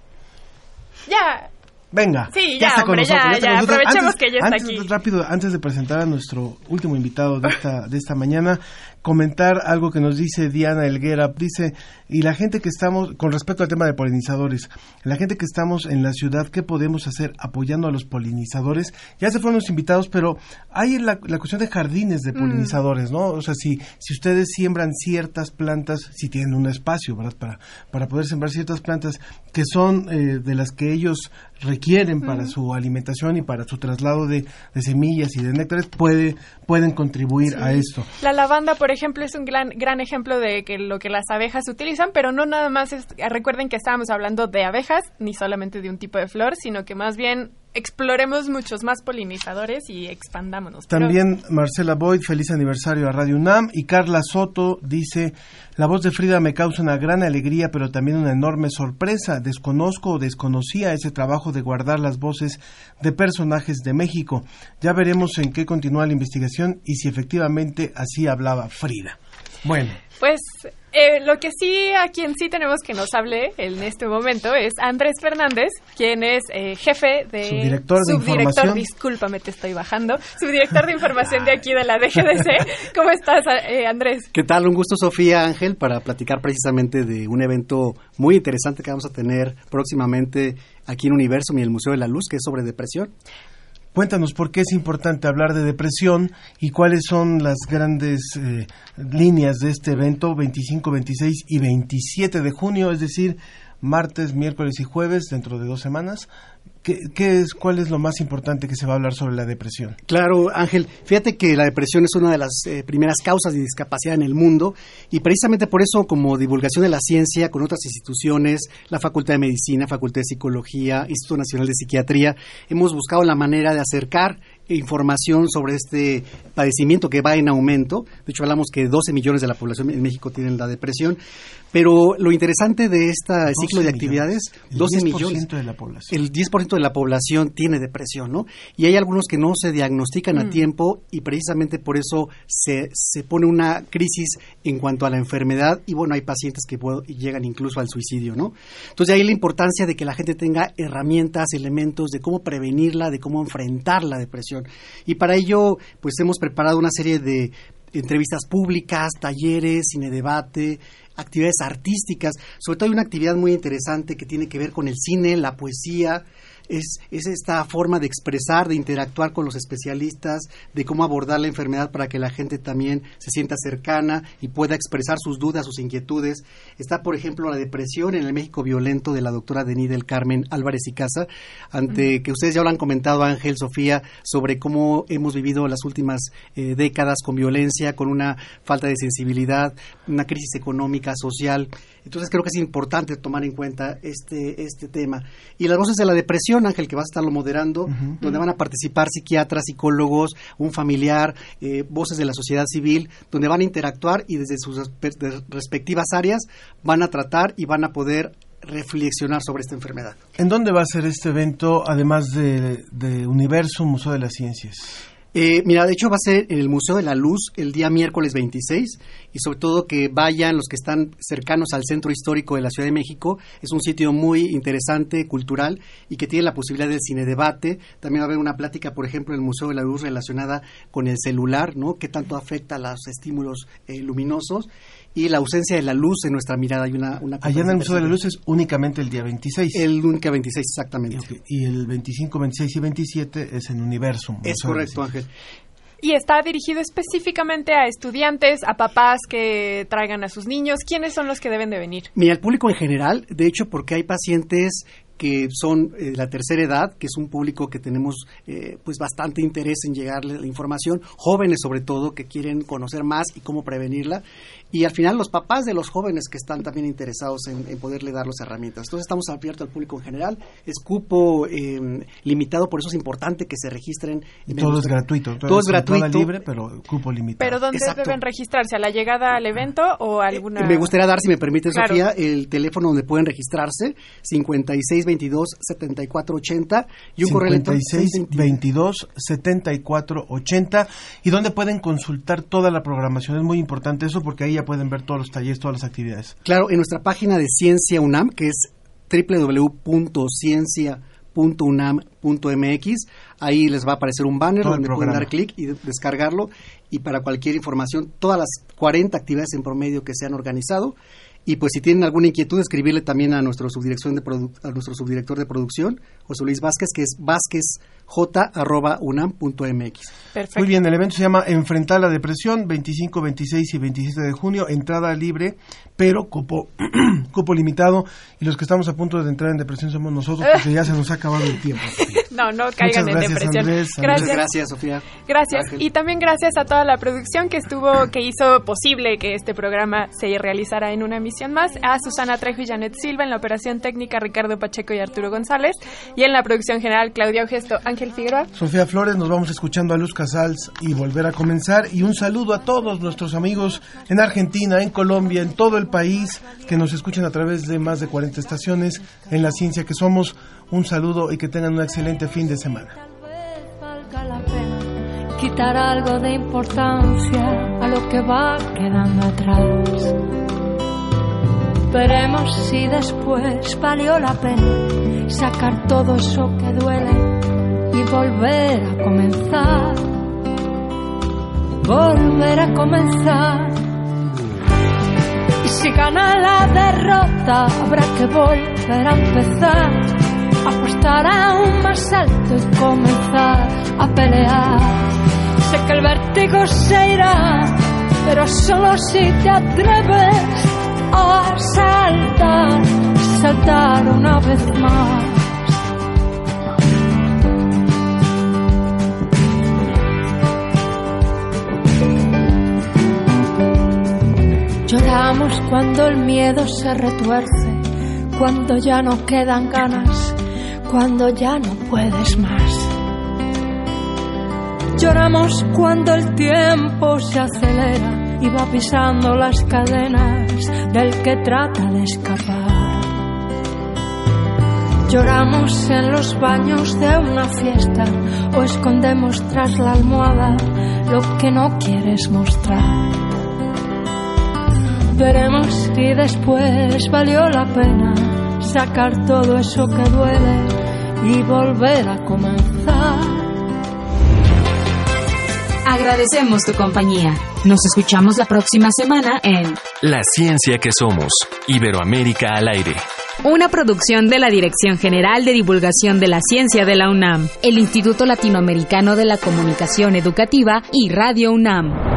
Ya. Venga. Sí, ya ya, está con hombre, ya, nosotros, está ya, con nosotros. aprovechemos Antes- que ya está antes, aquí. Rápido, antes de presentar a nuestro último invitado de esta, de esta mañana, comentar algo que nos dice Diana Elguera. Dice, y la gente que estamos, con respecto al tema de polinizadores, la gente que estamos en la ciudad, ¿qué podemos hacer apoyando a los polinizadores? Ya se fueron los invitados, pero hay la, la cuestión de jardines de Mm. polinizadores, ¿no? O sea, si, si ustedes siembran ciertas plantas, si tienen un espacio, ¿verdad? Para, para poder sembrar ciertas plantas que son eh, de las que ellos requieren para su alimentación y para su traslado de, de semillas y de néctares, puede, pueden contribuir a esto. La lavanda, por ejemplo, es un gran, gran ejemplo de que lo que las abejas utilizan, pero no nada más es, recuerden que estábamos hablando de abejas, ni solamente de un tipo de flor, sino que más bien exploremos muchos más polinizadores y expandámonos. También Marcela Boyd, feliz aniversario a Radio UNAM. Y Carla Soto dice, la voz de Frida me causa una gran alegría, pero también una enorme sorpresa. Desconozco o desconocía ese trabajo de guardar las voces de personajes de México. Ya veremos en qué continúa la investigación y si efectivamente así hablaba Frida. Bueno, Pues eh, lo que sí, a quien sí tenemos que nos hable en este momento es Andrés Fernández, quien es eh, jefe de... Subdirector de subdirector, información. discúlpame, te estoy bajando. Subdirector de información de aquí de la DGDC. ¿Cómo estás, eh, Andrés? ¿Qué tal? Un gusto, Sofía Ángel, para platicar precisamente de un evento muy interesante que vamos a tener próximamente aquí en Universo y en el Museo de la Luz, que es sobre depresión. Cuéntanos por qué es importante hablar de depresión y cuáles son las grandes eh, líneas de este evento 25, 26 y 27 de junio, es decir, martes, miércoles y jueves dentro de dos semanas. ¿Qué, qué es, ¿Cuál es lo más importante que se va a hablar sobre la depresión? Claro, Ángel, fíjate que la depresión es una de las eh, primeras causas de discapacidad en el mundo y precisamente por eso, como divulgación de la ciencia con otras instituciones, la Facultad de Medicina, Facultad de Psicología, Instituto Nacional de Psiquiatría, hemos buscado la manera de acercar información sobre este padecimiento que va en aumento. De hecho, hablamos que 12 millones de la población en México tienen la depresión. Pero lo interesante de este ciclo de actividades, El 12 10% millones. de la población. El 10% de la población tiene depresión, ¿no? Y hay algunos que no se diagnostican a Mm. tiempo y precisamente por eso se, se pone una crisis en cuanto a la enfermedad y bueno, hay pacientes que puedo- llegan incluso al suicidio, ¿no? Entonces ahí la importancia de que la gente tenga herramientas, elementos de cómo prevenirla, de cómo enfrentar la depresión. Y para ello, pues hemos preparado una serie de entrevistas públicas, talleres, cine debate, actividades artísticas. Sobre todo hay una actividad muy interesante que tiene que ver con el cine, la poesía. Es, es esta forma de expresar, de interactuar con los especialistas, de cómo abordar la enfermedad para que la gente también se sienta cercana y pueda expresar sus dudas, sus inquietudes. Está, por ejemplo, la depresión en el México violento de la doctora Denis del Carmen Álvarez y Casa, ante que ustedes ya lo han comentado, Ángel, Sofía, sobre cómo hemos vivido las últimas eh, décadas con violencia, con una falta de sensibilidad, una crisis económica, social. Entonces creo que es importante tomar en cuenta este, este tema. Y las voces de la depresión, Ángel, que vas a estarlo moderando, donde van a participar psiquiatras, psicólogos, un familiar, eh, voces de la sociedad civil, donde van a interactuar y desde sus respectivas áreas van a tratar y van a poder reflexionar sobre esta enfermedad. ¿En dónde va a ser este evento, además de, de Universo, Museo de las Ciencias? Eh, mira, de hecho va a ser en el Museo de la Luz el día miércoles 26 y sobre todo que vayan los que están cercanos al Centro Histórico de la Ciudad de México. Es un sitio muy interesante, cultural y que tiene la posibilidad del cine debate. También va a haber una plática, por ejemplo, en el Museo de la Luz relacionada con el celular, ¿no? ¿Qué tanto afecta a los estímulos eh, luminosos? Y la ausencia de la luz en nuestra mirada. Hay una, una Allá en el Museo de la Luz es únicamente el día 26. El única 26, exactamente. Y el 25, 26 y 27 es en Universo. Es correcto, Ángel. Y está dirigido específicamente a estudiantes, a papás que traigan a sus niños. ¿Quiénes son los que deben de venir? Mira, el público en general, de hecho, porque hay pacientes que son eh, la tercera edad, que es un público que tenemos eh, pues bastante interés en llegarle la información, jóvenes sobre todo que quieren conocer más y cómo prevenirla, y al final los papás de los jóvenes que están también interesados en, en poderle dar las herramientas. Entonces estamos abiertos al público en general, es cupo eh, limitado, por eso es importante que se registren. Y todo es gratuito. Todo es entrada gratuito. libre, pero cupo limitado. ¿Pero dónde Exacto. deben registrarse? ¿A la llegada al evento o alguna...? Me gustaría dar, si me permite, Claro. Sofía, el teléfono donde pueden registrarse, 5622-7480 y un correo electrónico 56 22 74 80 y donde pueden consultar toda la programación. Es muy importante eso porque ahí ya pueden ver todos los talleres, todas las actividades. Claro, en nuestra página de Ciencia UNAM, que es www.ciencia.unam.mx, www.unam.mx. Ahí les va a aparecer un banner donde pueden dar clic y descargarlo. Y para cualquier información, todas las 40 actividades en promedio que se han organizado. Y pues si tienen alguna inquietud, escribirle también a nuestro, subdirección de a nuestro subdirector de producción, José Luis Vázquez, que es vázquezj.unam.mx. Muy bien, el evento se llama Enfrentar la Depresión, 25, 26 y 27 de junio, entrada libre, pero cupo, cupo limitado. Y los que estamos a punto de entrar en depresión somos nosotros, porque ya se nos ha acabado el tiempo. no, no caigan en depresión. gracias. Muchas gracias, Sofía. Gracias. Y también gracias a toda la producción que estuvo, que hizo posible que este programa se realizara en una emisión más. A Susana Trejo y Janet Silva en la operación técnica, Ricardo Pacheco y Arturo González. Y en la producción general, Claudia Gesto, Ángel Figueroa. Sofía Flores, nos vamos escuchando a Luz Casals y volver a comenzar. Y un saludo a todos nuestros amigos en Argentina, en Colombia, en todo el país que nos escuchan a través de más de 40 estaciones en la ciencia que somos. Un saludo y que tengan un excelente fin de semana. quitar algo de importancia a lo que va quedando atrás. Veremos si después valió la pena sacar todo eso que duele y volver a comenzar, volver a comenzar. Y si gana la derrota, habrá que volver a empezar, apostar aún más alto y comenzar a pelear. Sé que el vértigo se irá, pero solo si te atreves a saltar, saltar una vez más. Lloramos cuando el miedo se retuerce, cuando ya no quedan ganas cuando ya no puedes más. Lloramos cuando el tiempo se acelera y va pisando las cadenas del que trata de escapar. Lloramos en los baños de una fiesta o escondemos tras la almohada lo que no quieres mostrar. Veremos si después valió la pena sacar todo eso que duele y volver a comenzar. Agradecemos tu compañía. Nos escuchamos la próxima semana en La Ciencia que Somos, Iberoamérica al aire. Una producción de la Dirección General de Divulgación de la Ciencia de la UNAM, el Instituto Latinoamericano de la Comunicación Educativa y Radio UNAM.